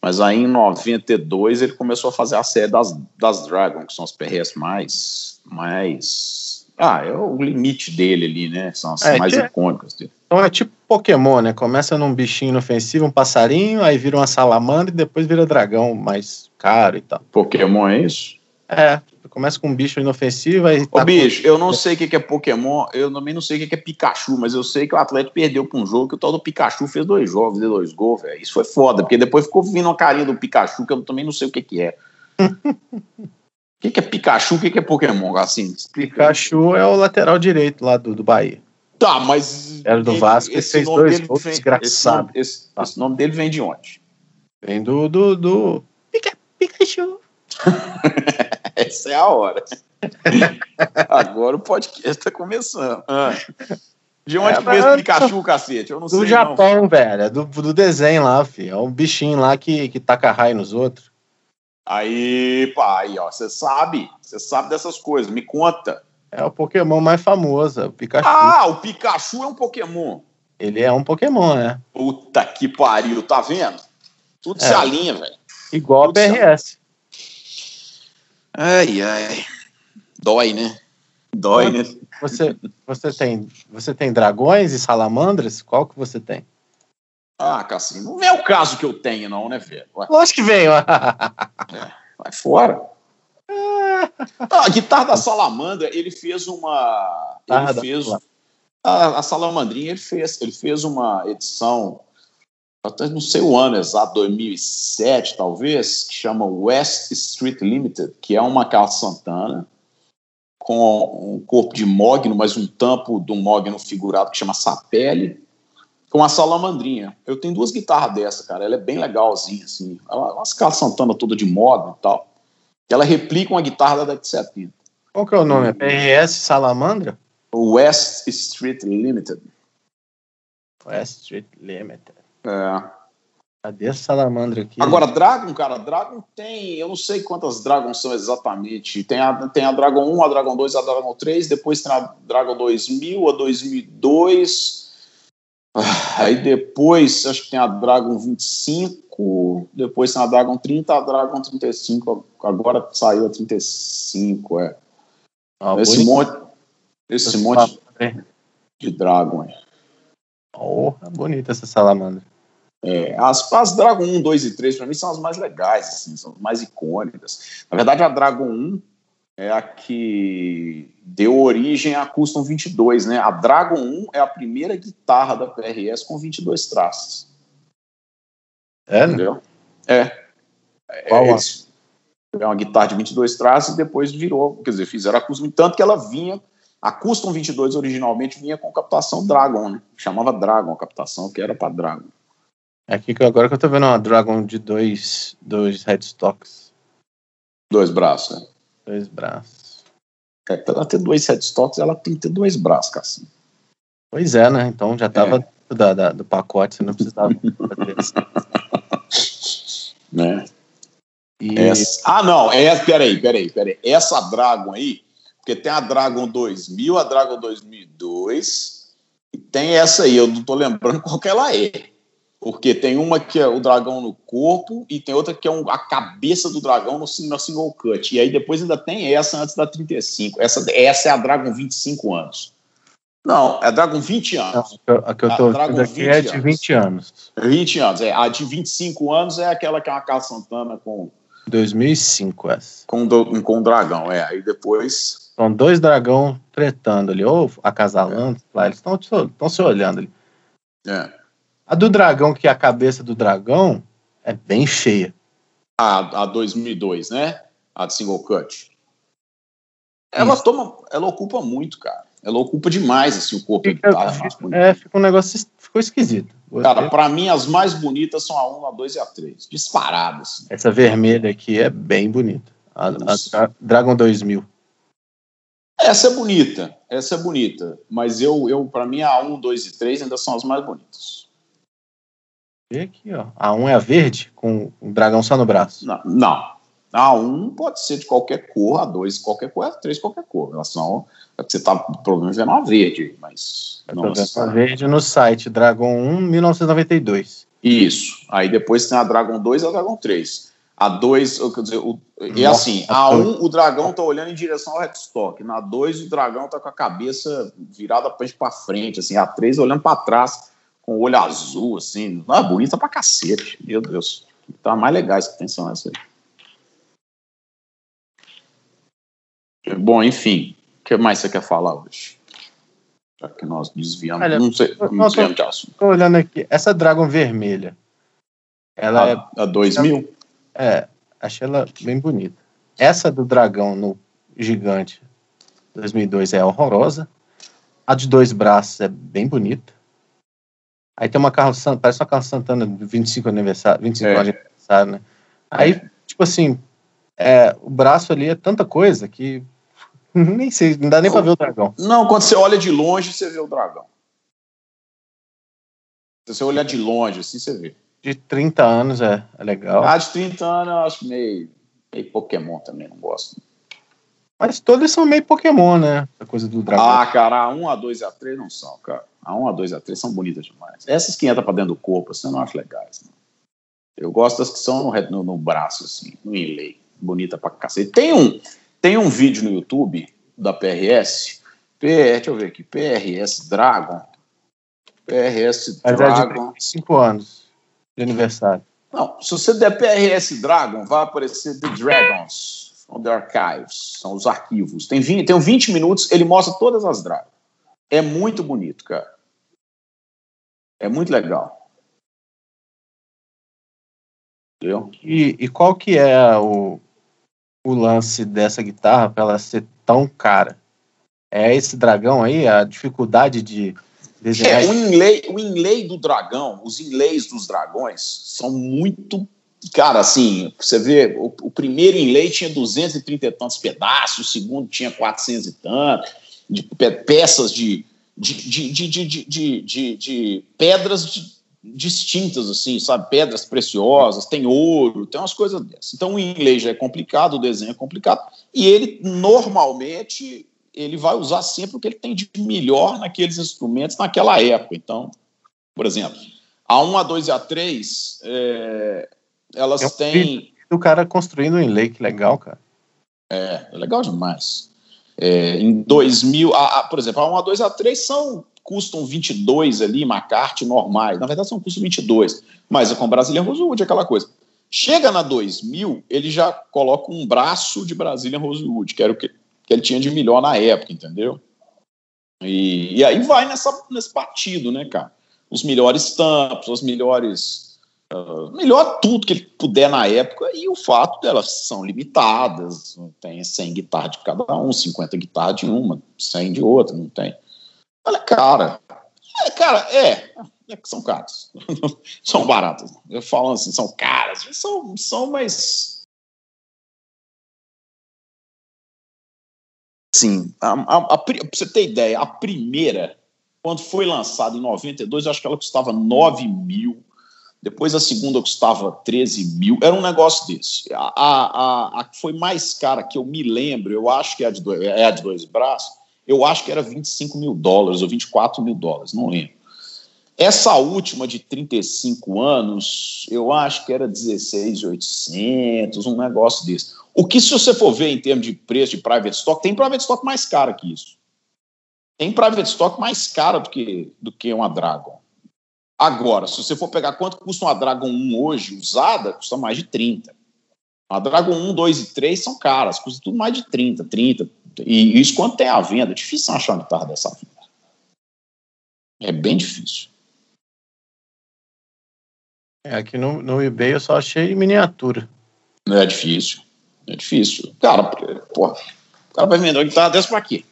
Mas aí em 92 ele começou a fazer a série das, das Dragon, que são as PRS mais, mais. Ah, é o limite dele ali, né? São as é, mais que... icônicas dele. Então é tipo Pokémon, né? Começa num bichinho inofensivo, um passarinho, aí vira uma salamandra e depois vira dragão mais caro e tal. Pokémon é isso? É, começa com um bicho inofensivo aí. Ô, tá bicho, com... eu não sei o que é Pokémon, eu também não sei o que é Pikachu, mas eu sei que o Atlético perdeu pra um jogo que o tal do Pikachu fez dois jogos, deu dois gols, velho. Isso foi foda, porque depois ficou vindo uma carinha do Pikachu que eu também não sei o que, que é. (laughs) O que, que é Pikachu? O que, que é Pokémon? Assim, Pikachu é o lateral direito lá do, do Bahia. Tá, mas. Era do Vasco e fez dois gols vem, desgraçado. Esse, esse, tá. esse, nome dele vem de onde? Vem do. do, do... Pikachu. (laughs) Essa é a hora. (laughs) Agora o podcast tá começando. Ah. De onde é, que veio esse Pikachu, cacete? Eu não do sei. Japão, não. velho. É do, do desenho lá, filho. É um bichinho lá que, que taca raio nos outros. Aí, pai, ó, você sabe. Você sabe dessas coisas. Me conta. É o Pokémon mais famoso, é o Pikachu. Ah, o Pikachu é um Pokémon. Ele é um Pokémon, né? Puta que pariu, tá vendo? Tudo é. se alinha, velho. Igual Tudo a PRS. Ai, ai. Dói, né? Dói, né? Você, você, tem, você tem dragões e salamandras? Qual que você tem? Ah, Cassim, não é o caso que eu tenho, não, né, velho? Lógico que veio. (laughs) é, vai fora. Ah, a guitarra da Salamandra, ele fez uma. Ele fez. A, a, Salamandrinha, ele fez, ele fez uma edição, até não sei o ano exato, 2007 talvez, que chama West Street Limited, que é uma Carl Santana com um corpo de mogno, mas um tampo de um mogno figurado que chama sapele, com a salamandrinha. Eu tenho duas guitarras dessa, cara. Ela é bem legalzinha, assim. Ela, uma escala Santana toda de mogno e tal. Ela replica uma guitarra da década de 70. Qual que é o nome? É PRS Salamandra? West Street Limited. West Street Limited. É. Cadê a salamandra aqui? Agora, Dragon, cara, Dragon tem. Eu não sei quantas Dragons são exatamente. Tem a, tem a Dragon 1, a Dragon 2, a Dragon 3, depois tem a Dragon 2000, a 2002. Ah, aí depois, acho que tem a Dragon 25, depois tem a Dragon 30, a Dragon 35, agora saiu a 35, é. Ah, esse monte, esse monte de Dragon. É. Oh, bonita essa salamandra. É, as, as Dragon 1, 2 e 3, para mim, são as mais legais, assim, são as mais icônicas. Na verdade, a Dragon 1 é a que deu origem à Custom 22, né? A Dragon 1 é a primeira guitarra da PRS com 22 traços. É? Entendeu? É. Qual é, é uma guitarra de 22 traços e depois virou, quer dizer, fizeram a Custom, tanto que ela vinha, a Custom 22 originalmente vinha com captação Dragon, né? Chamava Dragon a captação, que era para Dragon. É aqui que agora que eu tô vendo uma Dragon de dois, dois headstocks. Dois braços, né? Dois braços. É, pra ela ter dois headstocks, ela tem que ter dois braços, Cassim. Pois é, né? Então já tava é. da, da, do pacote, você não precisava (laughs) fazer isso. né? E... Essa... Ah, não, é, peraí, peraí, peraí. Essa Dragon aí, porque tem a Dragon 2000, a Dragon 2002, e tem essa aí, eu não tô lembrando qual que ela é. Porque tem uma que é o dragão no corpo e tem outra que é um, a cabeça do dragão no, no single cut. E aí depois ainda tem essa antes da 35. Essa, essa é a Dragon 25 anos. Não, é a Dragon 20 anos. A que eu tô vendo aqui é de 20 anos. 20 anos, é. A de 25 anos é aquela que é uma Carl Santana com... 2005 essa. Com, do, com o dragão, é. Aí depois... São dois dragão tretando ali, ou acasalando, é. lá, eles estão se olhando ali. É. A do dragão, que é a cabeça do dragão, é bem cheia. A, a 2002, né? A de single cut. Ela Isso. toma, ela ocupa muito, cara. Ela ocupa demais assim o corpo. Fica, tá, fica, é, fica um negócio ficou esquisito. Cara, para mim as mais bonitas são a 1, a 2 e a 3, disparadas. Assim. Essa vermelha aqui é bem bonita. A, a, a Dragon 2000. Essa é bonita, essa é bonita, mas eu, eu para mim a 1, 2 e 3 ainda são as mais bonitas. Vê aqui, ó. A 1 é a verde, com o dragão só no braço. Não, não. A 1 pode ser de qualquer cor, a 2 qualquer cor, a 3 qualquer cor. Elas são. É que você tá, provavelmente, vendo a verde, mas. Eu não vendo a verde no site, Dragon 1, 1992. Isso. Aí depois tem a Dragon 2 e a Dragon 3. A 2, quer dizer, o, e assim, a 1 o dragão tá olhando em direção ao headstock. Na 2 o dragão tá com a cabeça virada para frente, assim. A 3 olhando para trás com olho azul, assim. Ah, bonita pra cacete. Meu Deus. Tá mais legais que atenção essa aí. Bom, enfim. O que mais você quer falar hoje? Já que nós desviamos. Olha, não sei, não, desviamos de assunto. Tô olhando aqui. Essa Dragon vermelha. Ela a, é. A 2000? É, achei ela bem bonita. Essa do dragão no gigante 2002 é horrorosa. A de dois braços é bem bonita. Aí tem uma Carlos Santana, parece uma Carlos Santana de 25 aniversário, 25 é. aniversário, né? Aí, é. tipo assim, é, o braço ali é tanta coisa que (laughs) nem sei, não dá nem para ver o dragão. Não, quando você olha de longe, você vê o dragão. Se você olhar de longe, assim, você vê. De 30 anos é, é legal. Ah, de 30 anos eu acho meio, meio Pokémon também, não gosto. Mas todos são meio Pokémon, né? A coisa do dragão. Ah, cara, a 1, a 2 e a 3 não são, cara. A 1, a 2 e a 3 são bonitas demais. Essas que entram pra dentro do corpo, assim, eu não acho legais. Né? Eu gosto das que são no, no, no, braço, assim, no inlay. Bonita pra cacete. Tem um, tem um vídeo no YouTube da PRS. P, deixa eu ver aqui. PRS Dragon. PRS Dragon. É de 5 anos de aniversário. Não, se você der PRS Dragon, vai aparecer The Dragons from the Archives. São os arquivos. Tem 20, tem 20 minutos, ele mostra todas as Dragons. É muito bonito, cara. É muito legal. Entendeu? E, e qual que é o, o lance dessa guitarra para ela ser tão cara. É esse dragão aí, a dificuldade de desenhar. É, o inlay, o inlay do dragão, os inlays dos dragões são muito. Cara, assim, você vê, o, o primeiro inlay tinha 230 e tantos pedaços, o segundo tinha 400 e tantos, de pe- peças de, de, de, de, de, pedras distintas, assim, sabe? Pedras preciosas, tem ouro, tem umas coisas dessas. Então o inlay já é complicado, o desenho é complicado, e ele normalmente ele vai usar sempre o que ele tem de melhor naqueles instrumentos naquela época. Então, por exemplo, a 1, a 2 e a 3, é, elas É um têm. O cara construindo um inlay, que legal, cara. É, é legal demais. É, em 2000, a, a, por exemplo, a 1, a 2, a 3 são, custam 22 ali, McCarthy normais. Na verdade, são custam 22, mas é com Brazilian Rosewood, aquela coisa. Chega na 2000, ele já coloca um braço de Brazilian Rosewood, que era o que, que ele tinha de melhor na época, entendeu? E, e aí vai nessa, nesse partido, né, cara? Os melhores tampos, as melhores Uh, melhor tudo que ele puder na época e o fato delas são limitadas, não tem 100 guitarras de cada um, 50 guitarras de uma, 100 de outra, não tem. Olha, cara, é, cara, é, é que são caras, (laughs) são baratas. Eu falo assim, são caras, são, são mais. Sim, a, a, a, pra você ter ideia, a primeira, quando foi lançada em 92, eu acho que ela custava 9 mil depois a segunda custava 13 mil, era um negócio desse. A, a, a, que foi mais cara, que eu me lembro, eu acho que é a de dois, é a de dois braços, eu acho que era 25 mil dólares ou 24 mil dólares, não lembro. Essa última de 35 anos, eu acho que era 16,800, um negócio desse. O que, se você for ver em termos de preço de private stock, tem private stock mais cara que isso. Tem private stock mais cara do que, do que uma Dragon. Agora, se você for pegar quanto custa uma Dragon 1 hoje usada, custa mais de 30. A Dragon 1, 2 e 3 são caras, custa tudo mais de 30, 30. E isso quanto tem à venda? É difícil achar uma guitarra dessa venda. É bem difícil. É, aqui no, no eBay eu só achei miniatura. É difícil. É difícil. Cara, porra, o cara vai vender uma guitarra dessa pra quê?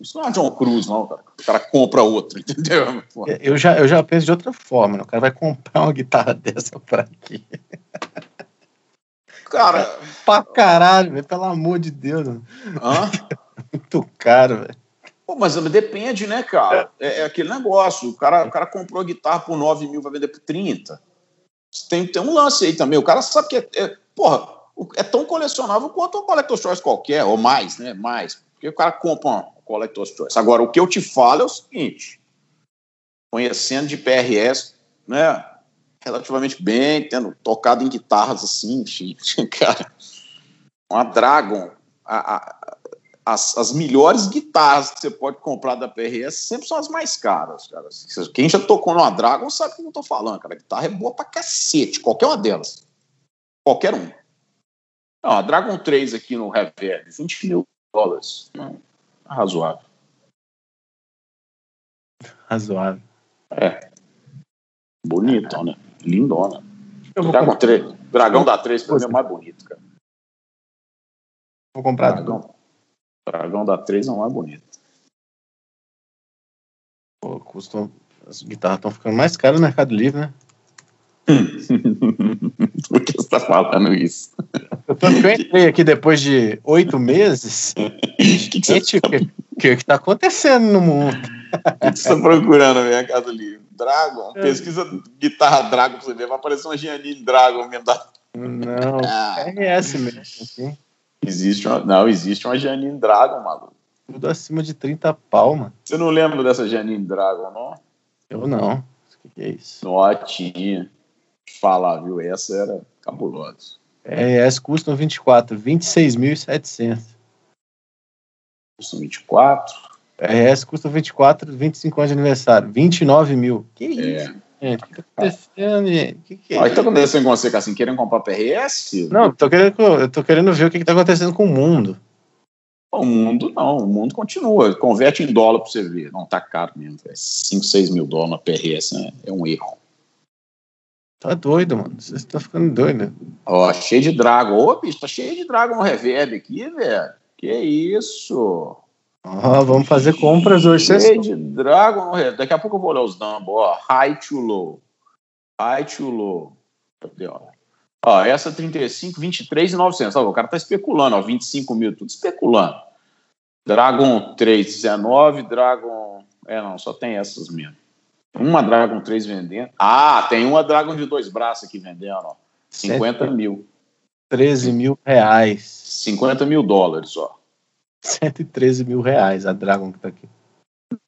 Isso não é John Cruz, não, cara. O cara compra outra, (laughs) entendeu? Porra. Eu já, eu já penso de outra forma, né? O cara vai comprar uma guitarra (laughs) dessa pra quê? Cara. Pra caralho, velho, pelo amor de Deus. Hã? (laughs) Muito caro, velho. Pô, mas depende, né, cara? É, é, aquele negócio. O cara, o cara comprou a guitarra por 9 mil, vai vender por 30. Tem, tem um lance aí também. O cara sabe que é. é porra, é tão colecionável quanto um Collector's Choice qualquer, ou mais, né? Mais. Porque o cara compra uma Collector's Choice. Agora, o que eu te falo é o seguinte: conhecendo de PRS, né? Relativamente bem, tendo tocado em guitarras assim, (laughs) cara. Uma Dragon, a, a, as, as, melhores guitarras que você pode comprar da PRS sempre são as mais caras, cara. Quem já tocou numa Dragon sabe o que eu tô falando, cara. A guitarra é boa pra cacete, qualquer uma delas. Qualquer um. Não, a Dragon 3 aqui no Reverb, 20 mil dólares. Razoável. Razoável. É. Bonito, né? Lindona. Dragon, 3, Dragão da 3 pra mim é mais bonito, cara. Vou comprar Dragão, Dragão da 3 não é bonito. Pô, custam. As guitarras estão ficando mais caras no Mercado Livre, né? (laughs) Por que você tá falando isso? Eu, tô, eu entrei aqui depois de oito meses. (laughs) que, que, Gente, tá... que, que, que tá acontecendo no mundo? O que você tá procurando no Mercado Livre? Dragon? Pesquisa guitarra Dragon pra você ver, vai aparecer uma Giannini Dragon. Da... Não, ah. RS mesmo, assim. Existe uma, não, existe uma Giannini Dragon, maluco. Tudo acima de 30 pau, mano. Você não lembra dessa Giannini Dragon, não? Eu não. O que é isso? Não, tinha. Falar, viu? Essa era cabulosa. RS custam 24, 26.700. Custa 24? RS custa 24, 25 anos de aniversário. 29 mil. Que isso? É. Gente, o que tá acontecendo, gente? Que que é o que tá acontecendo com você, assim, querendo comprar PRS? Não, tô querendo, eu tô querendo ver o que, que tá acontecendo com o mundo. O mundo não, o mundo continua. Converte em dólar pra você ver. Não tá caro mesmo. 5, 6 mil dólares na PRS né? é um erro. Tá doido, mano. Você tá ficando doido. Ó, cheio de Dragon. Ô, bicho, tá cheio de Dragon reverb aqui, velho. Que isso? Ó, vamos fazer compras hoje. Cheio de Dragon. Daqui a pouco eu vou olhar os Dumbo. Ó, high to low. High to low. Cadê, ó? Ó, essa 35, 23 e 900. Ó, o cara tá especulando, ó, 25 mil, tudo especulando. Dragon 3, 19, Dragon... É, não, só tem essas mesmo. Uma Dragon 3 vendendo. Ah, tem uma Dragon de dois braços aqui vendendo, ó. 50 mil. 113 mil reais. 50 mil dólares, ó. 113 mil reais a Dragon que tá aqui.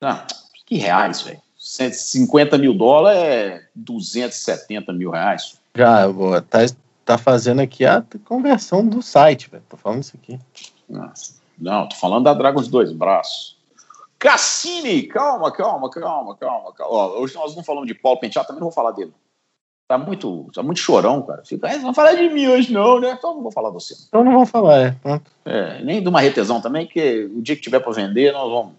Não, que reais, velho. 150 mil dólares é 270 mil reais. Já, boa, tá, tá fazendo aqui a conversão do site, velho. Tô falando isso aqui. Nossa. Não, tô falando da Dragon de dois braços. Cassini, calma, calma, calma, calma, calma. Ó, hoje nós não falamos de Paulo Penteado, também não vou falar dele. Tá muito, tá muito chorão, cara. Fica, "Ah, não falar de mim hoje, não, né? Então não vou falar de você. Então não vou falar, é. Pronto. É, nem de uma retesão também, que o dia que tiver para vender, nós vamos.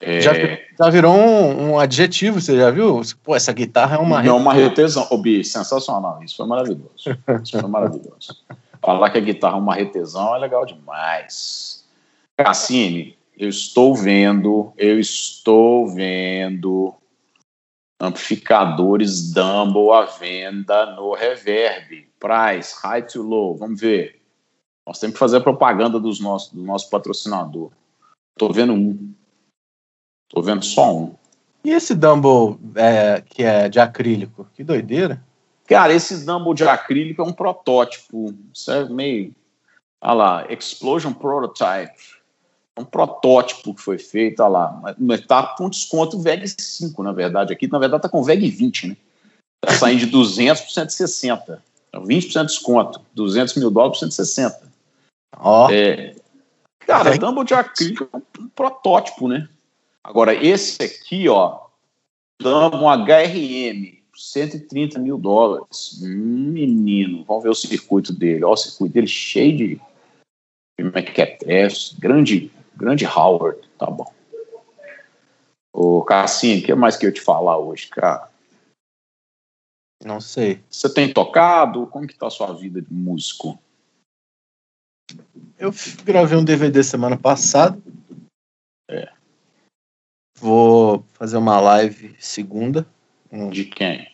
É, Já, já virou um, um adjetivo, você já viu? Pô, essa guitarra é uma. Não, uma retesão. Ô, Bi, sensacional. Isso foi maravilhoso. Isso foi maravilhoso. Falar que a guitarra é uma retesão é legal demais. Cassini, eu estou vendo, eu estou vendo amplificadores Dumble à venda no Reverb. Price, high to low. Vamos ver. Nós temos que fazer a propaganda dos nossos, do nosso patrocinador. Estou vendo um. Estou vendo só um. E esse Dumble é, que é de acrílico? Que doideira. Cara, esse Dumble de acrílico é um protótipo. Isso é meio. Olha lá, Explosion Prototype. É um protótipo que foi feito, olha lá. Mas- Mas tá com desconto VEG 5, na verdade. Aqui, na verdade, tá com VEG 20, né? Tá saindo de 200 por 160. Então, 20% de desconto. 200 mil dólares por 160. Ó, É, cara, É. Dumble de acrílico é um, protótipo, né? Agora, esse aqui, ó, Dumble um HRM, 130 mil dólares. Hum, menino, vamos ver o circuito dele. Ó, o circuito dele cheio de de mequetrefes, grande, grande Howard, tá bom. Ô, Cassinho, o que mais que eu te falar hoje, cara? não sei. Você tem tocado? Como que tá a sua vida de músico? Eu gravei um DVD semana passada. É. Vou fazer uma live segunda. De quem?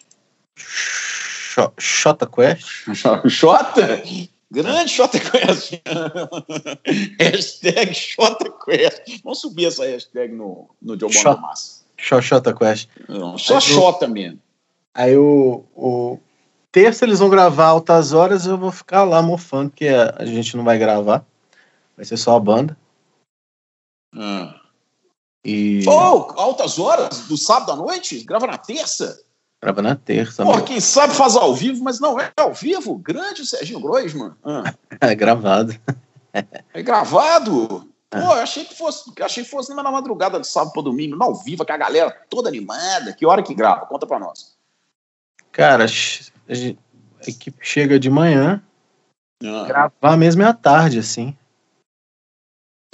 Xo- Xota Quest. (laughs) Xota? Grande Xota Quest. (laughs) hashtag Xota Quest. Vamos subir essa hashtag no, no Quest. Não, Só Mas eu- Xota mesmo. Aí o, o terça eles vão gravar altas horas eu vou ficar lá mofando, porque a, a gente não vai gravar. Vai ser só a banda. Ah. E Oh, altas horas do sábado à noite? Grava na terça? Grava na terça. Né? quem sabe faz ao vivo, mas não é ao vivo. Grande Serginho Groisman. Ah, (laughs) É gravado. é gravado. É. Pô, eu achei que fosse, achei que fosse na madrugada de sábado para domingo, não ao vivo, com a galera toda animada. Que hora que grava? Conta pra nós. Cara, a gente- a equipe chega de manhã, Ah. gravar mesmo é à tarde, assim.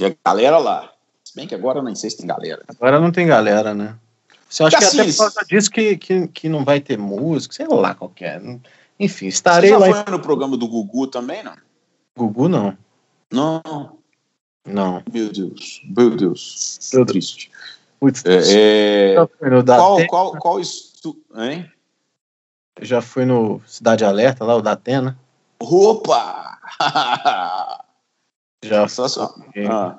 E a galera lá. Se bem que agora eu nem sei se tem galera. Agora não tem galera, né? Você acha que até Cassius. por causa disso que, que, que não vai ter música, sei lá qualquer. Enfim, Você estarei já lá foi no programa do Gugu também, não? em Gugu, não. Não, Não. meu Deus. Meu Deus. Meu Triste. Putz, É, é, no qual, qual, qual estu... Hein? já fui no Cidade Alerta, lá, o Datena. Opa! (laughs) Já Sensacional. Ah,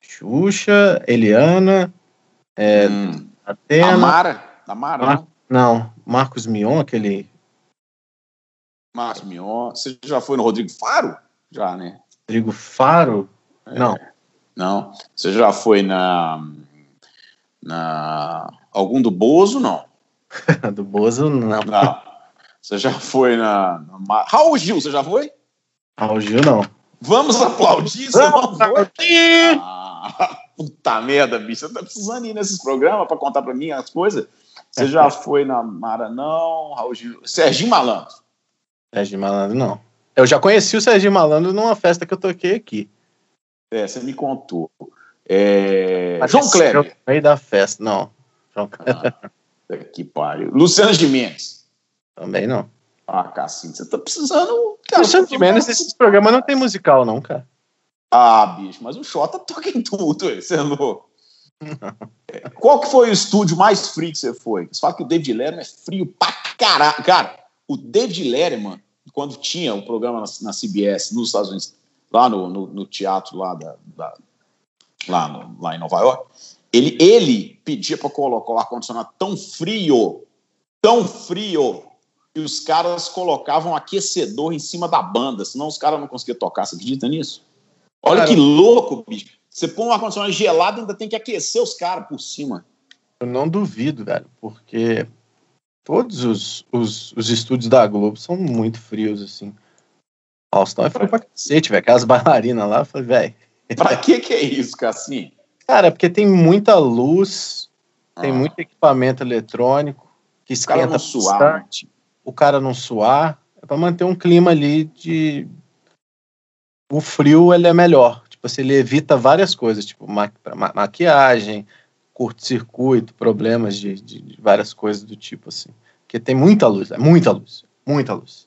Xuxa, Eliana, É, hum. Atena. Amara? Amara, Mar- não? Não, Marcos Mion, aquele Márcio Mion. Você já foi no Rodrigo Faro? Já, né? Rodrigo Faro. Não, Não. Você já foi na. na algum do Bozo? Não. (laughs) do Bozo, não. Não. Você já foi na. na Raul Gil, você já foi? Raul Gil, não. Vamos aplaudir, Vamos foi? Ah, (laughs) puta merda, bicho. Você tá precisando ir nesses programas pra contar pra mim as coisas? Você já (laughs) foi na Mara, não? Raul Gil. Serginho Malandro. Sérgio Malandro, não. Eu já conheci o Sérgio Malandro numa festa que eu toquei aqui. É, você me contou. É, João Kleber. No meio da festa, não. João Kleber Ah, que pariu. Luciano Gimenez. também não. Ah, Cassinho, você tá precisando. Cara, Luciano Gimenez, esses programas não tem musical, não, cara. Ah, bicho, mas o Xota toca em tudo, você é louco. Qual que foi o estúdio mais frio que você foi? Você fala que o David Letterman é frio pra caralho. Cara, o David Letterman, quando tinha o programa na, na CBS nos Estados Unidos, lá no, no, no teatro lá, da, da lá, no, lá em Nova York, ele, ele pedia para colocar o ar-condicionado tão frio, tão frio, que os caras colocavam aquecedor em cima da banda, senão os caras não conseguiam tocar. Você acredita nisso? Olha cara, que louco, bicho. Você põe um ar-condicionado gelado e ainda tem que aquecer os caras por cima. Eu não duvido, velho, porque todos os, os, os estúdios da Globo são muito frios, assim. Faustão é frio pra cacete, velho. Aquelas bailarinas lá, eu falei, velho. Pra que que é isso, Cassim? Cara, porque tem muita luz, tem ah. muito equipamento eletrônico que esquenta o cara não suar. O cara não suar. É pra manter um clima ali de. O frio, ele é melhor. Tipo assim, ele evita várias coisas, tipo ma ma maquiagem, curto-circuito, problemas de, de, de, várias coisas do tipo assim. Porque tem muita luz, é muita luz, muita luz.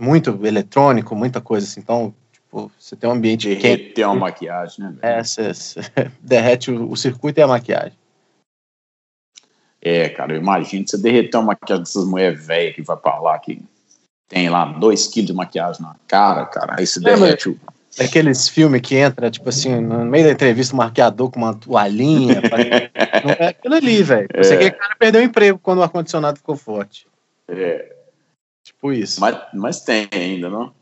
Muito eletrônico, muita coisa assim. Então, tipo, você tem um ambiente Derreter quente. uma maquiagem, né? É, você, você (laughs) derrete o, o, circuito e a maquiagem. É, cara, eu imagino você derreter uma maquiagem dessas mulheres velhas que vai pra lá, que tem lá dois quilos de maquiagem na cara, cara, aí se derrete o Daqueles filmes que entra, tipo assim, no meio da entrevista, o um marqueador com uma toalhinha. pra... Não é aquilo ali, velho. Você é. que o cara perdeu o emprego quando o ar-condicionado ficou forte. É. Tipo isso. Mas, mas tem ainda, não?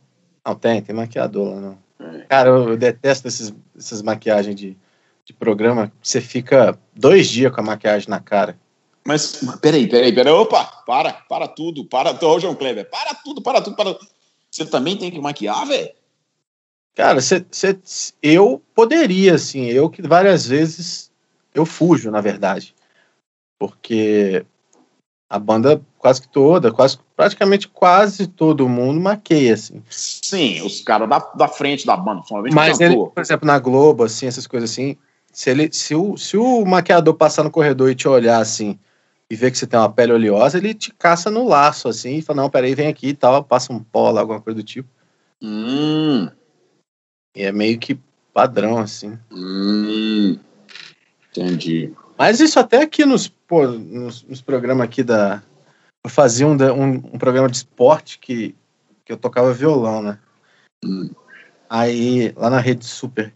Não, tem, tem maquiador lá, não. É. Cara, eu, eu, detesto esses, essas maquiagens de, de programa. Você fica dois dias com a maquiagem na cara. Mas, peraí, peraí, peraí. Opa, para, para tudo, para tudo, João Kleber. Para tudo, para tudo, para Você também tem que maquiar, velho? Cara, cê, cê, eu poderia, assim, eu que várias vezes eu fujo, na verdade. Porque a banda quase que toda, quase, praticamente quase todo mundo maqueia, assim. Sim, os caras da, da frente da banda, Mas ele, por exemplo, na Globo, assim, essas coisas assim, se, ele, se, o, se o maquiador passar no corredor e te olhar, assim, e ver que você tem uma pele oleosa, ele te caça no laço, assim, e fala, não, peraí, vem aqui e tal, passa um pó lá, alguma coisa do tipo. Hum... E é meio que padrão, assim. Hum, entendi. Mas isso até aqui nos, pô, nos, nos programas aqui da. Eu fazia um, um, um, programa de esporte que, que eu tocava violão, né? Hum. Aí, lá na Rede Super.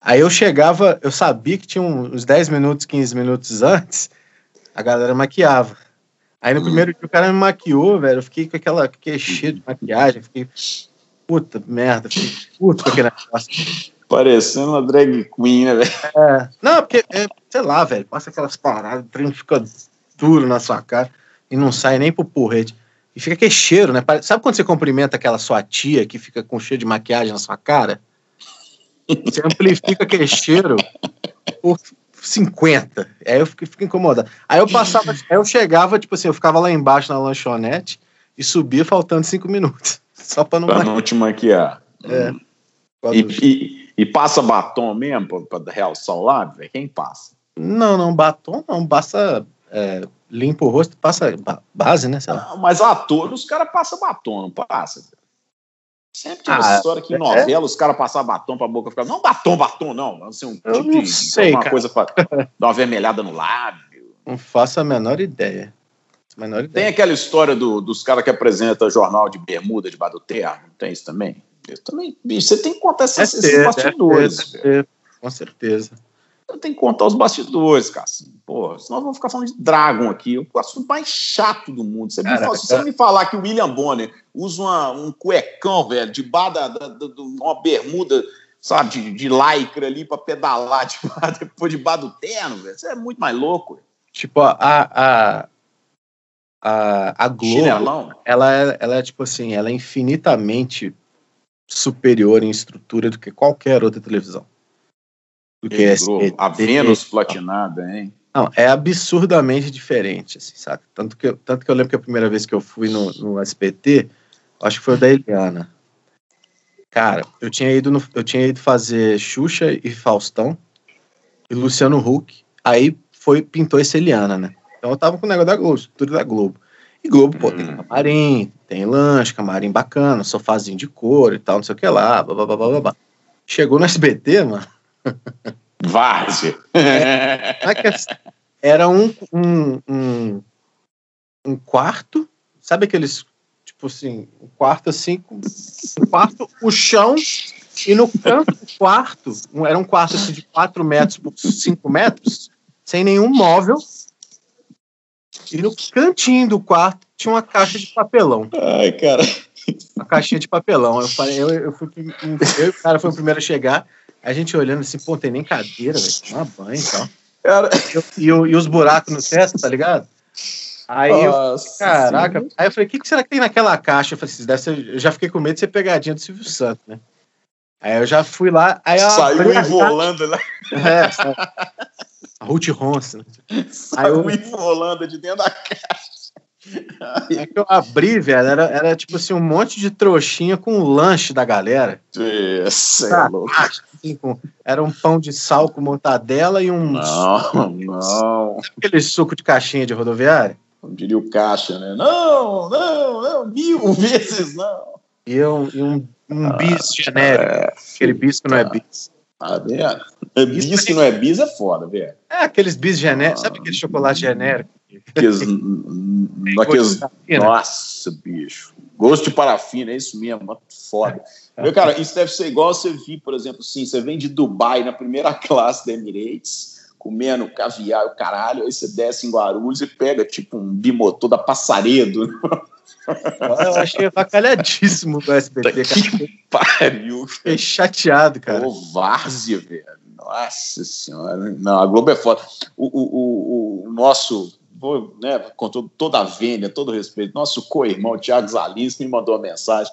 Aí eu chegava, eu sabia que tinha uns 10 minutos, 15 minutos antes, a galera maquiava. Aí no hum. primeiro dia o cara me maquiou, velho, eu fiquei com aquela queixinha de maquiagem, fiquei puta merda, fiquei puto com aquele negócio. Parecendo uma drag queen, né, velho? É. Não, porque, é, sei lá, velho, passa aquelas paradas, o trem fica duro na sua cara e não sai nem pro porrete. E fica aquele cheiro, né? Sabe quando você cumprimenta aquela sua tia que fica com cheiro de maquiagem na sua cara? Você amplifica aquele cheiro por 50. Aí eu fico, fico incomodado. Aí eu passava, aí eu chegava, tipo assim, eu ficava lá embaixo na lanchonete e subia faltando cinco minutos. (laughs) Só pra não, pra não te maquiar. É. Hum. E, e, e, passa batom mesmo pra, pra realçar o lábio? Quem passa? Não, não, batom não. Basta é, limpa o rosto, passa base, né? Não, mas ator, os caras passam batom, não passa? Sempre tinha ah, essa história que em é? novela é? os caras passavam batom pra boca ficar. Não batom, batom, não. Assim, um Eu tipo não de, sei, uma coisa pra (laughs) dar uma vermelhada no lábio. Não faço a menor ideia. Menor ideia. Tem aquela história do, dos caras que apresentam jornal de bermuda debaixo do terra, não tem isso também? Eu também, bicho, você tem que contar esses, é esses bastidores. É com certeza. Você tem que contar os bastidores, cara. Assim, porra, senão vamos ficar falando de Dragon aqui, o assunto mais chato do mundo. Você, Caraca, me, fala, se você me falar que o William Bonner usa uma, um cuecão, velho, debaixo da, da, da, de uma bermuda, sabe, de, de lycra ali pra pedalar debaixo, (laughs) depois debaixo do terno, velho, você é muito mais louco. Tipo, a, a, a, a Globo, ela é, ela é tipo assim, ela é infinitamente superior em estrutura do que qualquer outra televisão. Do que SBT, a Vênus platinada, hein? Não, é absurdamente diferente, assim, sabe? Tanto que, eu, tanto que eu lembro que a primeira vez que eu fui no, no SBT, acho que foi o da Eliana. Cara, eu tinha ido no, eu tinha ido fazer Xuxa e Faustão e Luciano Huck. Aí foi pintou esse Eliana, né? Então eu tava com o negócio da Globo, tudo da Globo. E Globo, pô, tem Hum. camarim, tem lanche, camarim bacana, sofazinho de couro e tal, não sei o que lá, blá, blá, blá, blá, blá. Chegou no SBT, mano, Várzea. É que assim, era um, um, um, um quarto, sabe aqueles, tipo assim, um quarto assim, um quarto, o chão, e no canto do quarto, era um quarto assim de 4 metros por 5 metros, sem nenhum móvel, e no cantinho do quarto tinha uma caixa de papelão, Ai, cara. uma caixinha de papelão. Eu falei, eu, eu fui, eu o cara foi o primeiro a chegar, a gente olhando assim, pô, tem nem cadeira, velho, tomar banho e tal. cara. E, e os buracos no teto, tá ligado? Aí eu, Nossa caraca, Senhora. aí eu falei, o que, que será que tem naquela caixa? Eu falei assim, deve ser, eu já fiquei com medo de ser pegadinha do Silvio Santos, né? Aí eu já fui lá, aí eu Saiu envolando lá. caixa- É, sabe? a Ruth Ronson. (laughs) Aí Saiu eu- envolando de dentro da caixa. Aí que eu abri, velho, era, era tipo assim, um monte de trouxinha com o lanche da galera. Isso é Tá. louco. Assim, com- era um pão de sal com mortadela e um Não, não. aquele suco de caixinha de rodoviária. Como diria o Caixa, né? Não, não, não, mil vezes não. E um, e um, um bis genérico. É, Aquele bis que não é bis. tá vendo? É bis que não é bis é foda, velho. É aqueles bis genéricos. Sabe aquele chocolate genérico? Aqueles, naqueles, parafina. nossa, bicho. Gosto de parafina, é isso mesmo, mano, foda. Meu cara, isso deve ser igual você vir, por exemplo, assim, você vem de Dubai na primeira (laughs) classe da Emirates, comendo caviar e o caralho, aí você desce em Guarulhos e pega, tipo, um bimotor da Passaredo. Eu achei avacalhadíssimo do SBT, cara. que pariu, Fiquei chateado, cara. Ô, várzea, velho. Nossa senhora. Não, a Globo é foda. O, o, o, o nosso, vou, né, com todo, toda a vênia, todo o respeito, nosso co-irmão, Thiago Zalins, me mandou uma mensagem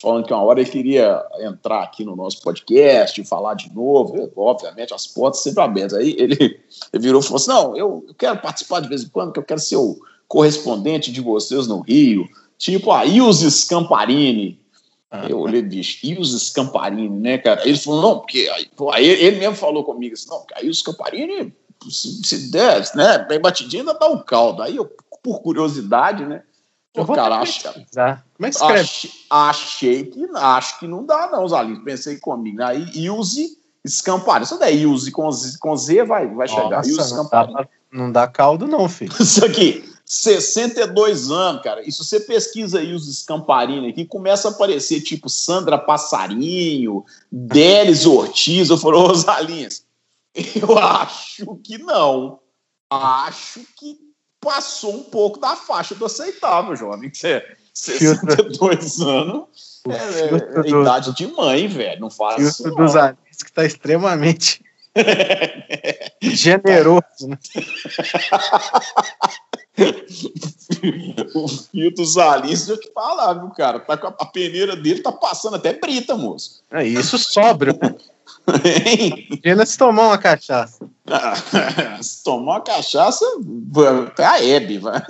falando que uma hora ele queria entrar aqui no nosso podcast falar de novo. Eu, obviamente, as portas sempre abertas. Aí ele, ele virou e falou assim: Não, eu, eu quero participar de vez em quando, que eu quero ser o correspondente de vocês no Rio, tipo a Ilse Scamparini. Ah. Eu olhei, bicho, e os Scamparini, né, cara? Ele falou, não, porque aí, ele mesmo falou comigo assim, não, porque aí os Scamparini, se, se der, né, bem batidinho, ainda dá um caldo. Aí eu, por curiosidade, né, Eu pô, cara, acho. Como é que escreve? Achei, achei que acho que não dá, não, Zalinho. Pensei comigo. Aí Ilse Scamparini. Se eu der Ilse com Z, com Z vai, vai chegar. Nossa, não, dá, Scamparini. pra- não dá caldo, não, filho. Isso aqui, 62 anos, cara. E se você pesquisa aí os Scamparini aqui, começa a aparecer tipo Sandra Passarinho, Délis Ortiz. Eu falei, ô Zalinhas, (laughs) eu acho que não. Acho que passou um pouco da faixa do aceitável, jovem. Você, 62 anos é, é, é do- idade de mãe, velho. Não fala assim. filtro não. dos anéis que tá extremamente (laughs) generoso. né? (laughs) o dos deixa eu te falar, viu, cara? Tá com a, a peneira dele tá passando até brita, moço. É isso sóbrio. (laughs) Hein? Imagina se tomar uma cachaça. (laughs) Se tomar uma cachaça, até a Hebe, vai.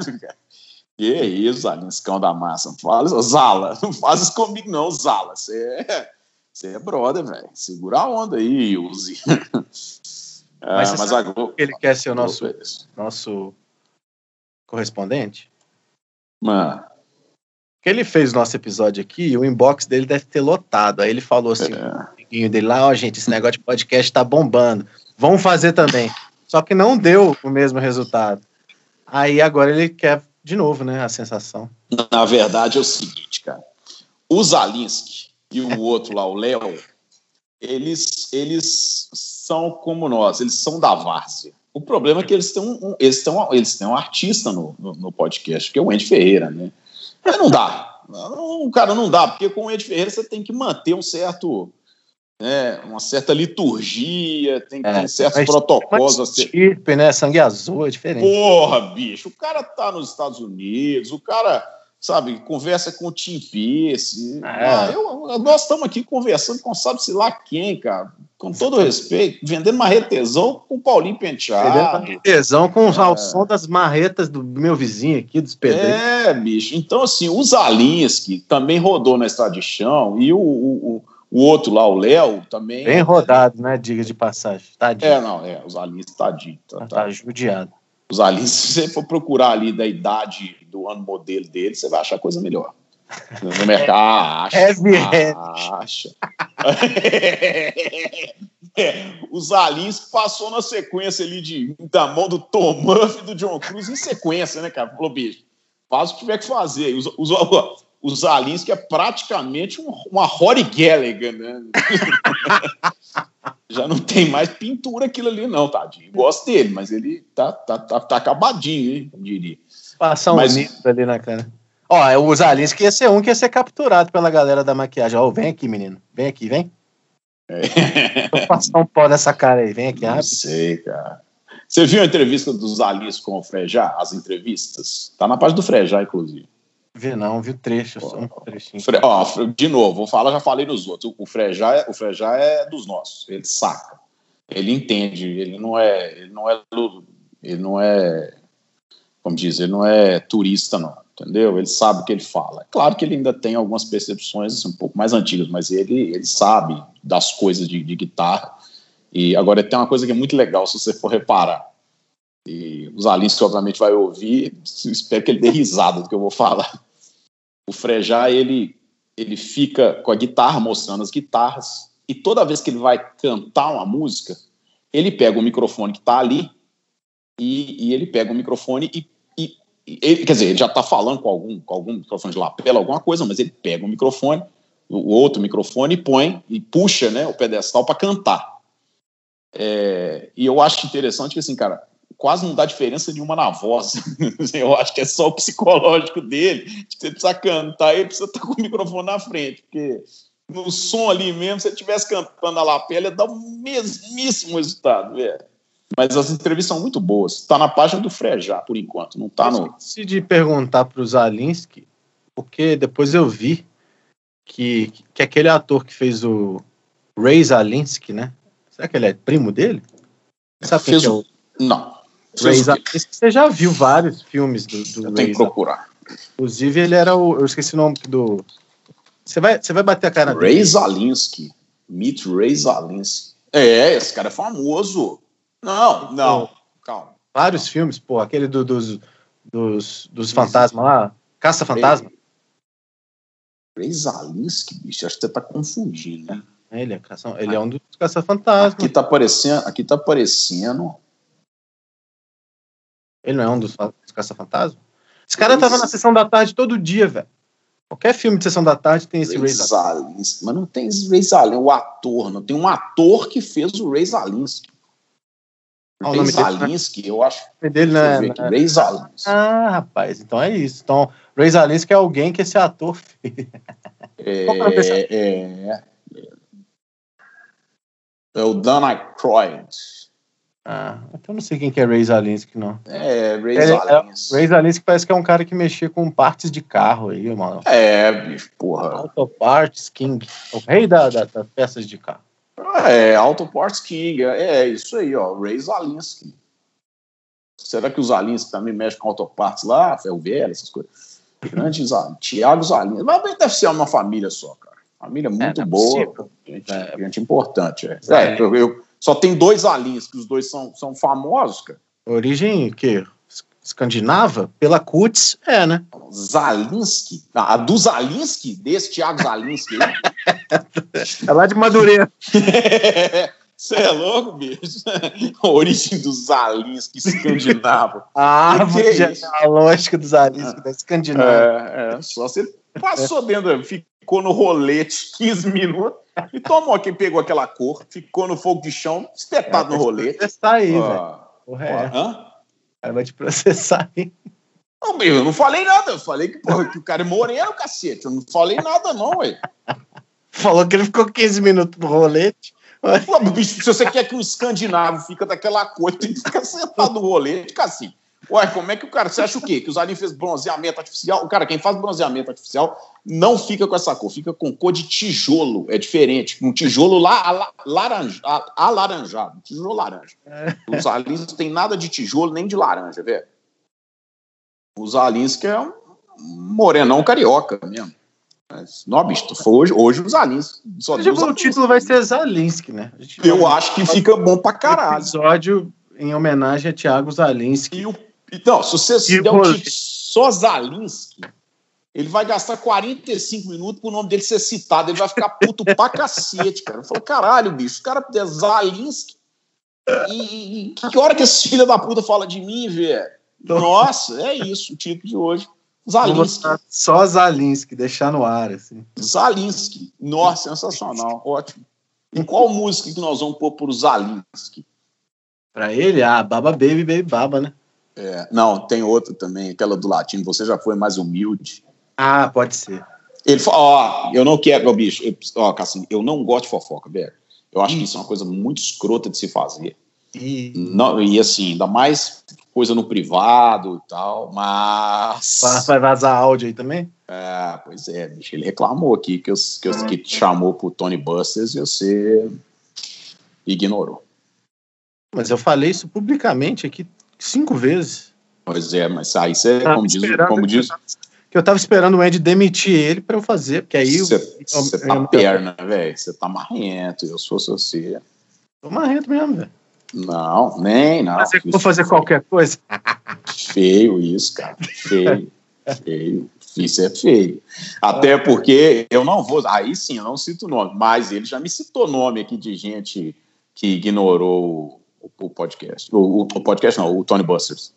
Que isso, Zalinhos, cão da massa. Não fala Zala. Não faz isso comigo, não, Zala. Você é, você é brother, velho. Segura a onda aí, Uzi. (laughs) Ah, Mas você mas sabe a Globo. Ele quer ser o nosso, é nosso correspondente? Mano, Porque ele fez o nosso episódio aqui e o inbox dele deve ter lotado. Aí ele falou assim, é. Amiguinho dele lá, ó, gente, esse negócio de podcast tá bombando. Vamos fazer também. Só que não deu o mesmo resultado. Aí agora ele quer de novo, né, a sensação. Na verdade é o seguinte, cara. O Zalinski e o outro lá, o Léo, eles, eles são como nós, eles são da várzea. O problema é que eles têm um, um- eles têm um, eles têm um artista no, no, no podcast, que é o Andy Ferreira, né? Mas não dá. Não, cara, não dá, porque com o Andy Ferreira você tem que manter um certo. Né, uma certa liturgia, tem, É, tem certos protocolos a ser. estirpe, né, sangue azul, é diferente. Porra, bicho, o cara tá nos Estados Unidos, o cara, sabe, conversa com o Tim Pierce. É. Ah, eu- nós estamos aqui conversando com sabe-se lá quem, cara. Com todo respeito, vendendo marretezão com o Paulinho Penteado. Tesão com É. o som das marretas do meu vizinho aqui, dos pedreiros. É, bicho. Então, assim, o Zalinski também rodou na estrada de chão e o, o, o- o outro lá, o Léo, também. Bem rodado, né, diga de passagem. Tadinho. É, não, é, o Zalinski tadinho. Tá, tá, tá, judiado. Os aliens, se você for procurar ali da idade do ano modelo dele, você vai achar coisa melhor. No (laughs) mercado, acha. Heavy acha. (laughs) É, os aliens que passou na sequência ali de, da mão do Tom Murphy e do John Cruise em sequência, né, cara? Falou, bicho, faz o que tiver que fazer. Os, os, os aliens que é praticamente um, uma Rory Gallagher, né? (laughs) Já não tem mais pintura aquilo ali, não, tadinho. Gosto dele, mas ele tá, tá, tá, tá acabadinho, hein, eu diria. Passar um Mas- ali na cara. Ó, é os aliens que ia ser um que ia ser capturado pela galera da maquiagem. Ó, vem aqui, menino. Vem aqui, vem. (laughs) Vou passar um pó nessa cara aí. Vem aqui, Não rápido. sei, cara. Você viu a entrevista dos aliens com o Frejá? As entrevistas? Tá na página do Frejá, inclusive. Vi não, vi o trecho, só um trechinho. Fre- ó, de novo, vou falar, já falei nos outros. O Frejá é, o Frejá é dos nossos. Ele saca. Ele entende. Ele não é. Ele não é. Ele não é. Como diz, ele não é turista, não. Entendeu? Ele sabe o que ele fala. É claro que ele ainda tem algumas percepções assim, um pouco mais antigas, mas ele, ele sabe das coisas de, de guitarra. E agora tem uma coisa que é muito legal, se você for reparar. E os aliens que obviamente vai ouvir, espero que ele dê risada do que eu vou falar. O Frejá, ele, ele fica com a guitarra, mostrando as guitarras, e toda vez que ele vai cantar uma música, ele pega o microfone que está ali, e, e ele pega o microfone e, e- e ele, quer dizer, ele já está falando com algum, com algum microfone de lapela, alguma coisa, mas ele pega o microfone, o outro microfone, e põe, e puxa né, o pedestal para cantar. É, e eu acho interessante que, assim, cara, quase não dá diferença nenhuma na voz. (laughs) eu acho que é só o psicológico dele. de Você precisa cantar, ele precisa estar com o microfone na frente, porque no som ali mesmo, se ele estivesse cantando a lapela, ia dar o mesmíssimo resultado, velho. Mas as entrevistas são muito boas. Está na página do Frejá, por enquanto. Não está no. Esqueci de perguntar para os Alinsky, porque depois eu vi que, que aquele ator que fez o Ray Zalinsky, né? Será que ele é primo dele? Sabe quem Fez que é o- o Não. Ray Fez o quê? Zalinsky? Você já viu vários filmes do, do Eu tenho que procurar. Inclusive, ele era o. Eu esqueci o nome do. Você vai, você vai bater a cara dele. Ray Zalinsky. Meet Ray Zalinsky. É, esse cara é famoso. Não, não. Calma. Vários filmes, pô, aquele do- dos, dos, dos fantasmas lá. Caça Fantasma. Ray Zalinsky, bicho, acho que você tá confundindo, né? Ele é, caça, ele é um dos caça-fantasmas. Aqui tá aparecendo, aqui tá aparecendo. Ele não é um dos, dos caça-fantasmas? Esse cara tava na sessão da tarde todo dia, velho. Qualquer filme de sessão da tarde tem esse Ray Zalinsky. Zalinsky. Mas não tem esse Ray Zalinsky, o ator, não tem um ator que fez o Ray Zalinsky. Ah, o Ray nome dele, né? Zalinsky, eu acho. O nome dele, né? aqui, Ray Zalinsky. Ah, rapaz, então é isso. Então, Ray Zalinsky é alguém que esse ator fez. É É, é, é o Dan Aykroyd. Ah, então eu não sei quem que é Ray Zalinsky, não. É, Ray é- Zalinsky. Ray Zalinsky parece que é um cara que mexia com partes de carro aí, mano. É, bicho, porra. Auto Parts King. O rei da, da- das peças de carro. É, Auto Parts King, é isso aí, ó, Ray Zalinsky. Será que os Zalinsky também mexem com Auto Parts lá, ferro velho, essas coisas? Grande Zalinsky, Tiago Zalinsky. Mas deve ser uma família só, cara. Família muito não é boa, gente, É. gente importante. É. Zalinsky. É, eu, eu- só tem dois Zalinsky, os dois são, são famosos, cara. Origem que escandinava pela Kutz, é, né? Zalinsky, a do Zalinsky, desse Tiago Zalinsky. aí. (laughs) É lá de Madureira. (laughs) Você é louco, bicho? A (laughs) origem do Zalinsky escandinavo. (laughs) A Que árvore que é isso? genealógica dos Zalinsky da Escandinávia. É, é, só se ele passou dentro, ficou no rolete 15 minutos e tomou quem pegou aquela cor, ficou no fogo de chão, espetado no rolete. Processar aí, velho. Ah, é. hã? Aí vai te processar aí. Não, eu não falei nada, eu falei que, porra, que o cara é moreno, cacete. Eu não falei nada, não, ué. (laughs) Falou que ele ficou 15 minutos no rolete. Pô, (laughs) bicho, se você quer que um escandinavo fica daquela cor, tem que ficar sentado no rolete, cacete. Ué, como é que o cara. Você acha o quê? Que os aliens fez bronzeamento artificial? O cara, quem faz bronzeamento artificial não fica com essa cor, fica com cor de tijolo. É diferente. Um tijolo lá ala- laranja, alaranjado. Um tijolo laranja. Os aliens não tem nada de tijolo nem de laranja, velho. Os aliens que é um morenão carioca mesmo. Mas, não, bicho, foi hoje, hoje os aliens. Só o título vai ser Zalinsky, né? Eu acho que fica bom pra O caralho. episódio em homenagem a Thiago Zalinski. E o, então, se você se der um título só Zalinski, ele vai gastar 45 minutos pro nome dele ser citado. Ele vai ficar puto pra cacete, cara. Eu falo, caralho, bicho, o cara é Zalinski. E, e que hora que esse filho da puta fala de mim, velho? Nossa, é isso o título de hoje. Zalinski. Só Zalinski, deixar no ar, assim. Zalinski. Nossa, sensacional. Ótimo. Em qual música que nós vamos pôr pro Zalinski? Pra ele, ah, Baba Baby, Baby Baba, né? É, não, tem outra também, aquela do latino. Você já foi mais humilde. Ah, pode ser. Ele fala, ó, eu não quero, ó, bicho, eu, ó, Cassim, eu não gosto de fofoca, velho. Eu acho que isso é uma coisa muito escrota de se fazer. E Não, e assim, ainda mais coisa no privado e tal, mas. vai- vazar áudio aí também? É, pois é, bicho, ele reclamou aqui que, eu, que, eu, que te chamou pro Tony Busters e você ignorou. Mas eu falei isso publicamente aqui cinco vezes. Pois é, mas aí você, como diz, como que diz, Que eu tava esperando o Andy demitir ele pra eu fazer, porque aí você tá eu- perna, velho, você tá marrento, eu sou você. tô marrento mesmo, velho. Não, nem, não. Mas eu vou fazer qualquer coisa. Feio isso, cara. Feio. feio. Isso é feio. Até porque eu não vou. Aí sim, eu não cito nome, mas ele já me citou nome aqui de gente que ignorou o, o podcast. O, o- podcast não, o Tony Busters.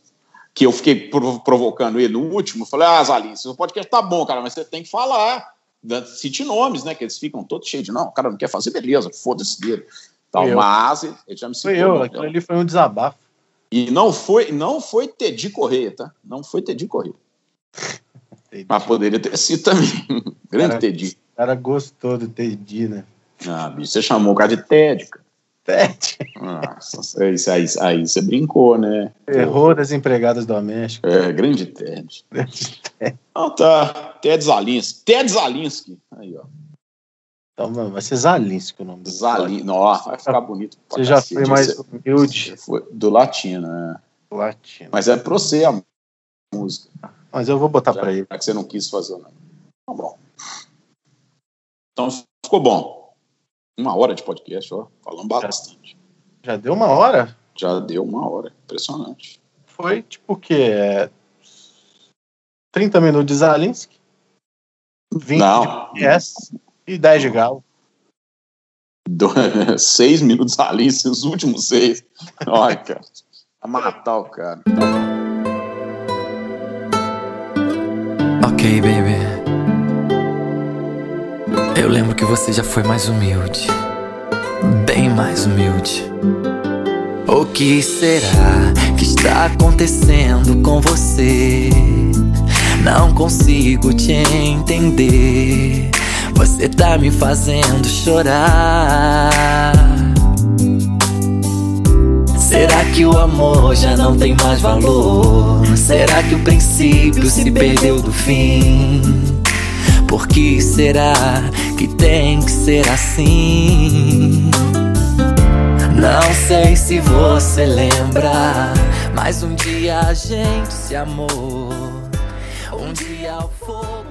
Que eu fiquei provo- provocando ele no último. Falei, ah, Zalim, o podcast tá bom, cara, mas você tem que falar. Da- Cite nomes, né? Que eles ficam todos cheios de não, o cara não quer fazer, beleza, foda-se dele. Tal, Fui eu. mas ele já me citou. Foi eu, aquilo ali foi um desabafo. E não foi, não foi Teddy Correia, tá? Não foi Teddy Correia. Mas poderia ter sido também. (laughs) Grande. Teddy. O cara gostou do Teddy, né? Ah, bicho, você chamou o cara de Ted, cara. Teddy. Nossa, aí, aí, aí você brincou, né? Errou das empregadas domésticas. É, grande Ted. Então tá, Ted Zalinski. Ted Zalinski. Aí, ó. Então, mano, vai ser Zalinski o nome do Zalinski. Vai ficar bonito. pra Você já cacete. foi mais humilde foi do latino, né? latino. Mas é pra você a música. Mas eu vou botar Já pra ele. que você não quis fazer, não. Tá bom. Então ficou bom. Uma hora de podcast, ó. Falando bastante. Já deu uma hora? Já deu uma hora. Impressionante. Foi tipo o quê? É... 30 minutos de Zalinski, 20 Não. de PS e 10 de Galo. Do- (laughs) seis minutos ali, os últimos seis. Olha, cara. A matar o cara. Ok, baby. Eu lembro que você já foi mais humilde. Bem mais humilde. O que será que está acontecendo com você? Não consigo te entender. Você tá me fazendo chorar. Será que o amor já não tem mais valor? Será que o princípio se perdeu do fim? Por que será que tem que ser assim? Não sei se você lembra, mas um dia a gente se amou. Um dia o fogo